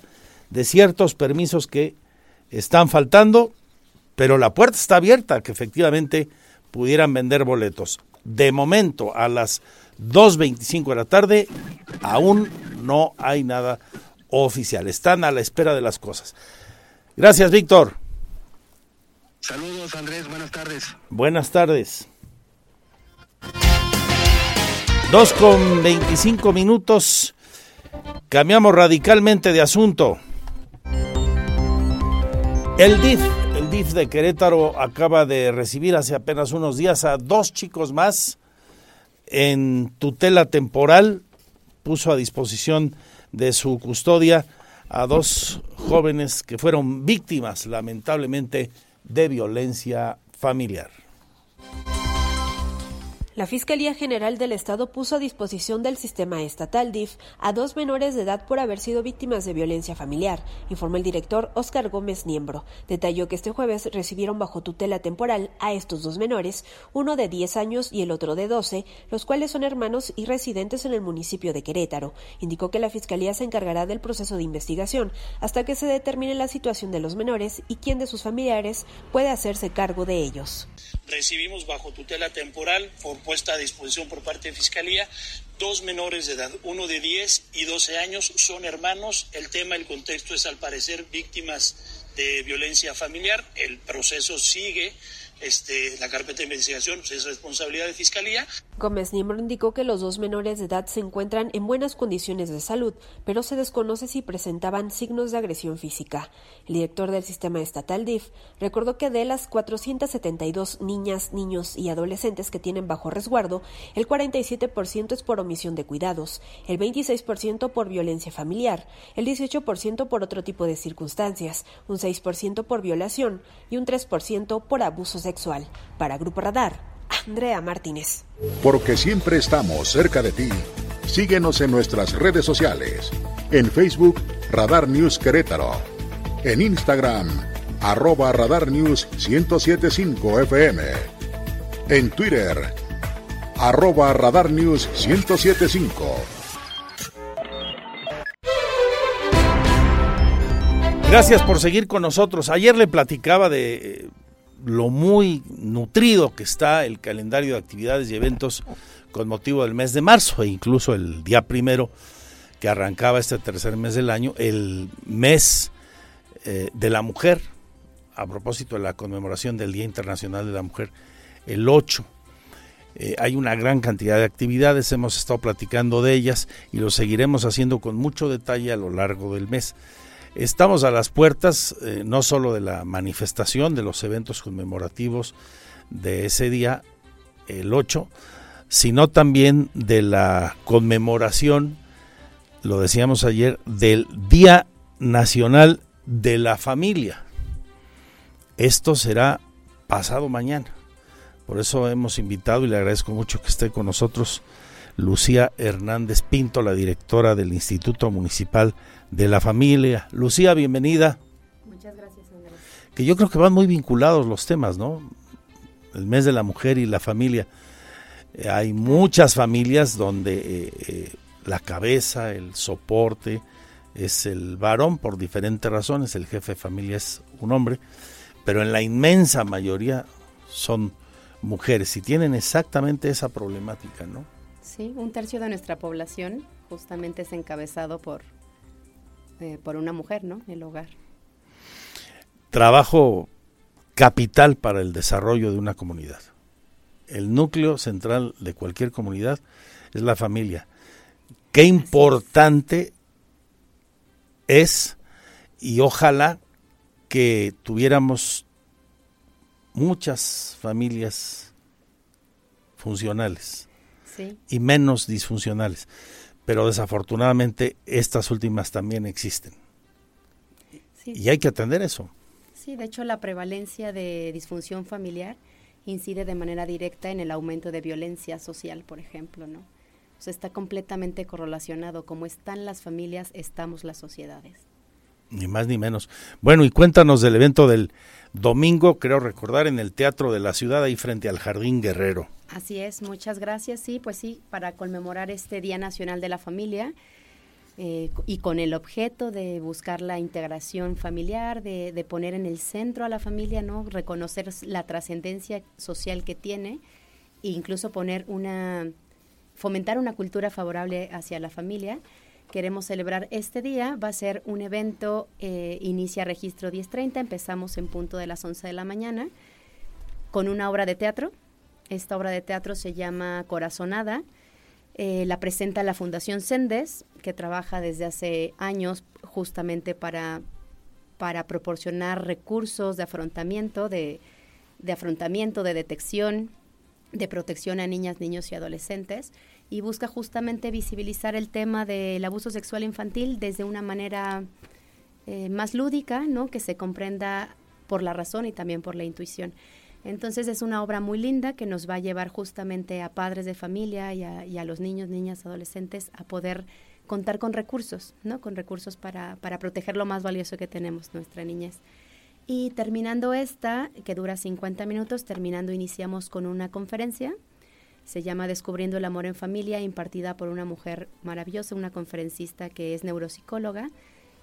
de ciertos permisos que están faltando, pero la puerta está abierta que efectivamente pudieran vender boletos. De momento, a las 2.25 de la tarde, aún no hay nada oficial. Están a la espera de las cosas. Gracias, Víctor.
Saludos, Andrés. Buenas tardes.
Buenas tardes. Dos con 25 minutos. Cambiamos radicalmente de asunto. El DIF, DIF de Querétaro acaba de recibir hace apenas unos días a dos chicos más en tutela temporal. Puso a disposición de su custodia a dos jóvenes que fueron víctimas, lamentablemente, de violencia familiar.
La Fiscalía General del Estado puso a disposición del sistema estatal DIF a dos menores de edad por haber sido víctimas de violencia familiar, informó el director Óscar Gómez Niembro. Detalló que este jueves recibieron bajo tutela temporal a estos dos menores, uno de 10 años y el otro de 12, los cuales son hermanos y residentes en el municipio de Querétaro. Indicó que la Fiscalía se encargará del proceso de investigación hasta que se determine la situación de los menores y quién de sus familiares puede hacerse cargo de ellos.
Recibimos bajo tutela temporal por puesta a disposición por parte de Fiscalía. Dos menores de edad, uno de 10 y 12 años, son hermanos. El tema, el contexto es al parecer víctimas de violencia familiar. El proceso sigue este, la carpeta de investigación pues, es responsabilidad de Fiscalía.
Gómez Niembro indicó que los dos menores de edad se encuentran en buenas condiciones de salud, pero se desconoce si presentaban signos de agresión física. El director del sistema estatal DIF recordó que de las 472 niñas, niños y adolescentes que tienen bajo resguardo, el 47% es por omisión de cuidados, el 26% por violencia familiar, el 18% por otro tipo de circunstancias, un 6% por violación y un 3% por abusos sexual. Para Grupo Radar, Andrea Martínez.
Porque siempre estamos cerca de ti. Síguenos en nuestras redes sociales. En Facebook, Radar News Querétaro. En Instagram, arroba Radar News 1075 FM. En Twitter, arroba Radar News 1075.
Gracias por seguir con nosotros. Ayer le platicaba de lo muy nutrido que está el calendario de actividades y eventos con motivo del mes de marzo e incluso el día primero que arrancaba este tercer mes del año, el mes eh, de la mujer, a propósito de la conmemoración del Día Internacional de la Mujer, el 8. Eh, hay una gran cantidad de actividades, hemos estado platicando de ellas y lo seguiremos haciendo con mucho detalle a lo largo del mes. Estamos a las puertas eh, no solo de la manifestación, de los eventos conmemorativos de ese día, el 8, sino también de la conmemoración, lo decíamos ayer, del Día Nacional de la Familia. Esto será pasado mañana. Por eso hemos invitado y le agradezco mucho que esté con nosotros Lucía Hernández Pinto, la directora del Instituto Municipal de la Familia. Lucía, bienvenida.
Muchas gracias, Andrés.
Que yo creo que van muy vinculados los temas, ¿no? El mes de la mujer y la familia. Eh, hay muchas familias donde eh, eh, la cabeza, el soporte es el varón por diferentes razones, el jefe de familia es un hombre, pero en la inmensa mayoría son mujeres y tienen exactamente esa problemática, ¿no?
Sí, un tercio de nuestra población justamente es encabezado por, eh, por una mujer, ¿no? El hogar.
Trabajo capital para el desarrollo de una comunidad. El núcleo central de cualquier comunidad es la familia. Qué importante es y ojalá que tuviéramos muchas familias funcionales y menos disfuncionales. Pero desafortunadamente estas últimas también existen. Y hay que atender eso.
Sí, de hecho la prevalencia de disfunción familiar incide de manera directa en el aumento de violencia social, por ejemplo, ¿no? O sea, está completamente correlacionado. Como están las familias, estamos las sociedades.
Ni más ni menos. Bueno, y cuéntanos del evento del domingo, creo recordar, en el Teatro de la Ciudad, ahí frente al Jardín Guerrero.
Así es, muchas gracias. Sí, pues sí, para conmemorar este Día Nacional de la Familia eh, y con el objeto de buscar la integración familiar, de, de, poner en el centro a la familia, ¿no? Reconocer la trascendencia social que tiene e incluso poner una, fomentar una cultura favorable hacia la familia. Queremos celebrar este día, va a ser un evento, eh, inicia registro 10.30, empezamos en punto de las 11 de la mañana con una obra de teatro. Esta obra de teatro se llama Corazonada, eh, la presenta la Fundación Sendes, que trabaja desde hace años justamente para, para proporcionar recursos de afrontamiento, de, de afrontamiento, de detección, de protección a niñas, niños y adolescentes y busca justamente visibilizar el tema del abuso sexual infantil desde una manera eh, más lúdica, ¿no? que se comprenda por la razón y también por la intuición. Entonces es una obra muy linda que nos va a llevar justamente a padres de familia y a, los niños, niñas, adolescentes a poder contar con recursos, ¿no? Con recursos para, para proteger lo más valioso que tenemos, nuestra niñez. Y terminando esta, que dura 50 minutos, terminando iniciamos con una conferencia. Se llama Descubriendo el Amor en Familia, impartida por una mujer maravillosa, una conferencista que es neuropsicóloga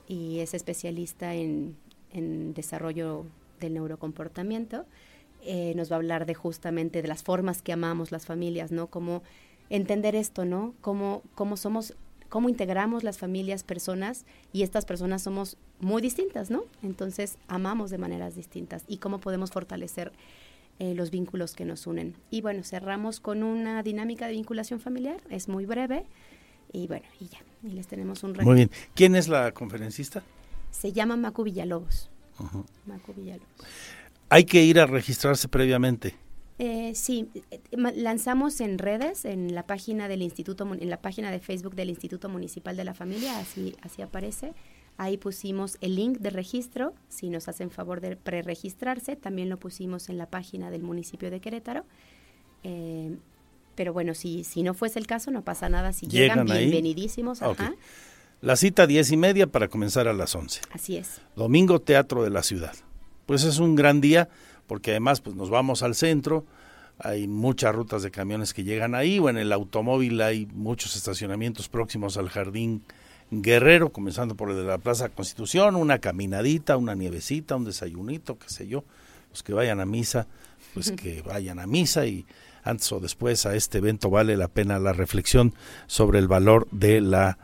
y es especialista en, en desarrollo del neurocomportamiento. Eh, nos va a hablar de justamente de las formas que amamos las familias, ¿no? Cómo entender esto, ¿no? Cómo, cómo somos, cómo integramos las familias, personas, y estas personas somos muy distintas, ¿no? Entonces amamos de maneras distintas y cómo podemos fortalecer eh, los vínculos que nos unen. Y bueno, cerramos con una dinámica de vinculación familiar, es muy breve, y bueno, y ya, y les tenemos un
Muy bien. ¿Quién es la conferencista?
Se llama Macu Villalobos. Macu Villalobos.
Hay que ir a registrarse previamente.
Eh, sí, lanzamos en redes, en la página del instituto, en la página de Facebook del Instituto Municipal de la Familia, así, así aparece. Ahí pusimos el link de registro, si nos hacen favor de preregistrarse, también lo pusimos en la página del municipio de Querétaro. Eh, pero bueno, si, si no fuese el caso, no pasa nada. Si llegan, bienvenidísimos.
La cita diez y media para comenzar a las once.
Así es.
Domingo Teatro de la Ciudad pues es un gran día porque además pues nos vamos al centro, hay muchas rutas de camiones que llegan ahí o en el automóvil hay muchos estacionamientos próximos al jardín Guerrero, comenzando por el de la Plaza Constitución, una caminadita, una nievecita, un desayunito, qué sé yo, los que vayan a misa, pues que vayan a misa y antes o después a este evento vale la pena la reflexión sobre el valor de la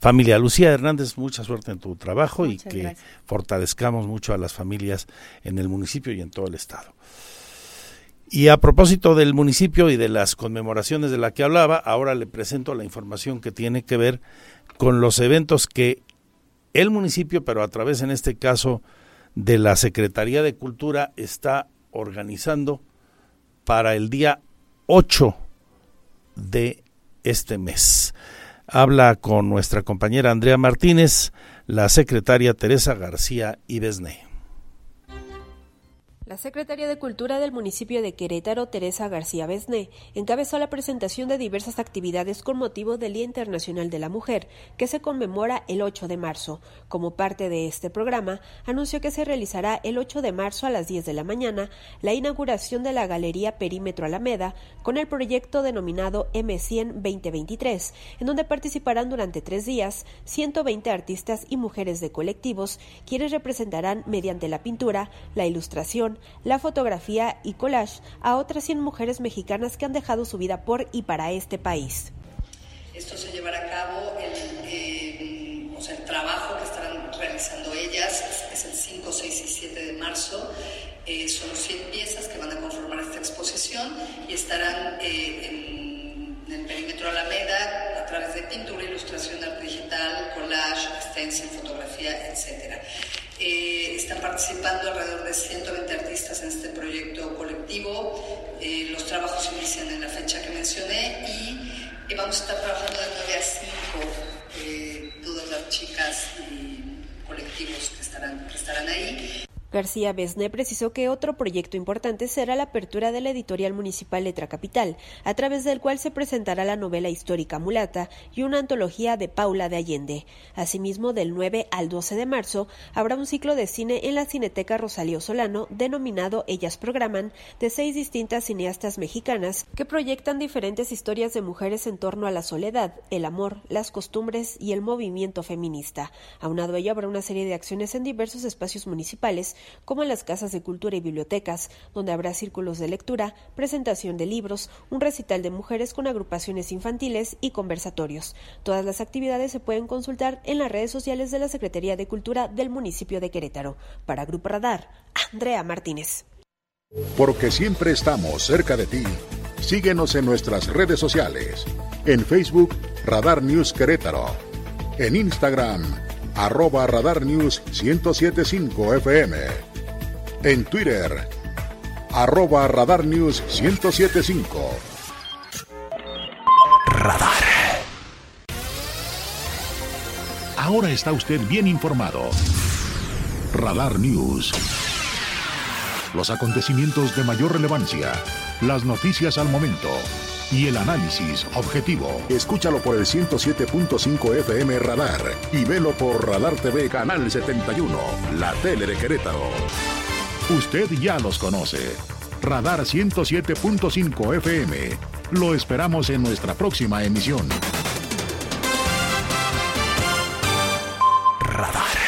familia. Lucía Hernández, mucha suerte en tu trabajo y que fortalezcamos mucho a las familias en el municipio y en todo el estado. Y a propósito del municipio y de las conmemoraciones de la que hablaba, ahora le presento la información que tiene que ver con los eventos que el municipio, pero a través en este caso de la Secretaría de Cultura, está organizando para el día 8 de este mes. Habla con nuestra compañera Andrea Martínez, la secretaria Teresa García Ibesne.
La secretaria de Cultura del municipio de Querétaro, Teresa García Besné, encabezó la presentación de diversas actividades con motivo del Día Internacional de la Mujer, que se conmemora el 8 de marzo. Como parte de este programa, anunció que se realizará el 8 de marzo a las 10 de la mañana la inauguración de la Galería Perímetro Alameda con el proyecto denominado M100 2023, en donde participarán durante tres días 120 artistas y mujeres de colectivos, quienes representarán mediante la pintura, la ilustración, la fotografía y collage a otras 100 mujeres mexicanas que han dejado su vida por y para este país.
Esto se llevará a cabo, el, el trabajo que estarán realizando ellas es, el 5, 6 y 7 de marzo. Eh, son 100 piezas que van a conformar esta exposición y estarán eh, en, en, el perímetro Alameda a través de pintura, ilustración, arte digital, collage, stencil, fotografía, etcétera. Eh, están participando alrededor de 120 artistas en este proyecto colectivo. Eh, los trabajos inician en la fecha que mencioné y vamos a estar trabajando de 9 a 5, eh, todas las chicas y colectivos que estarán, que estarán ahí.
García Besné precisó que otro proyecto importante será la apertura de la editorial municipal Letra Capital, a través del cual se presentará la novela histórica Mulata y una antología de Paula de Allende. Asimismo, del 9 al 12 de marzo habrá un ciclo de cine en la Cineteca Rosalío Solano denominado Ellas Programan, de seis distintas cineastas mexicanas que proyectan diferentes historias de mujeres en torno a la soledad, el amor, las costumbres y el movimiento feminista. Aunado ello habrá una serie de acciones en diversos espacios municipales, como en las casas de cultura y bibliotecas, donde habrá círculos de lectura, presentación de libros, un recital de mujeres con agrupaciones infantiles y conversatorios. Todas las actividades se pueden consultar en las redes sociales de la Secretaría de Cultura del municipio de Querétaro. Para Grupo Radar, Andrea Martínez.
Porque siempre estamos cerca de ti. Síguenos en nuestras redes sociales. En Facebook, Radar News Querétaro. En Instagram, arroba Radar News 1075 FM. En Twitter, arroba Radar News 1075. Radar. Ahora está usted bien informado. Radar News. Los acontecimientos de mayor relevancia, las noticias al momento y el análisis objetivo. Escúchalo por el 107.5 FM Radar y velo por Radar TV Canal 71, la tele de Querétaro. Usted ya los conoce. Radar 107.5 FM. Lo esperamos en nuestra próxima emisión. Radar.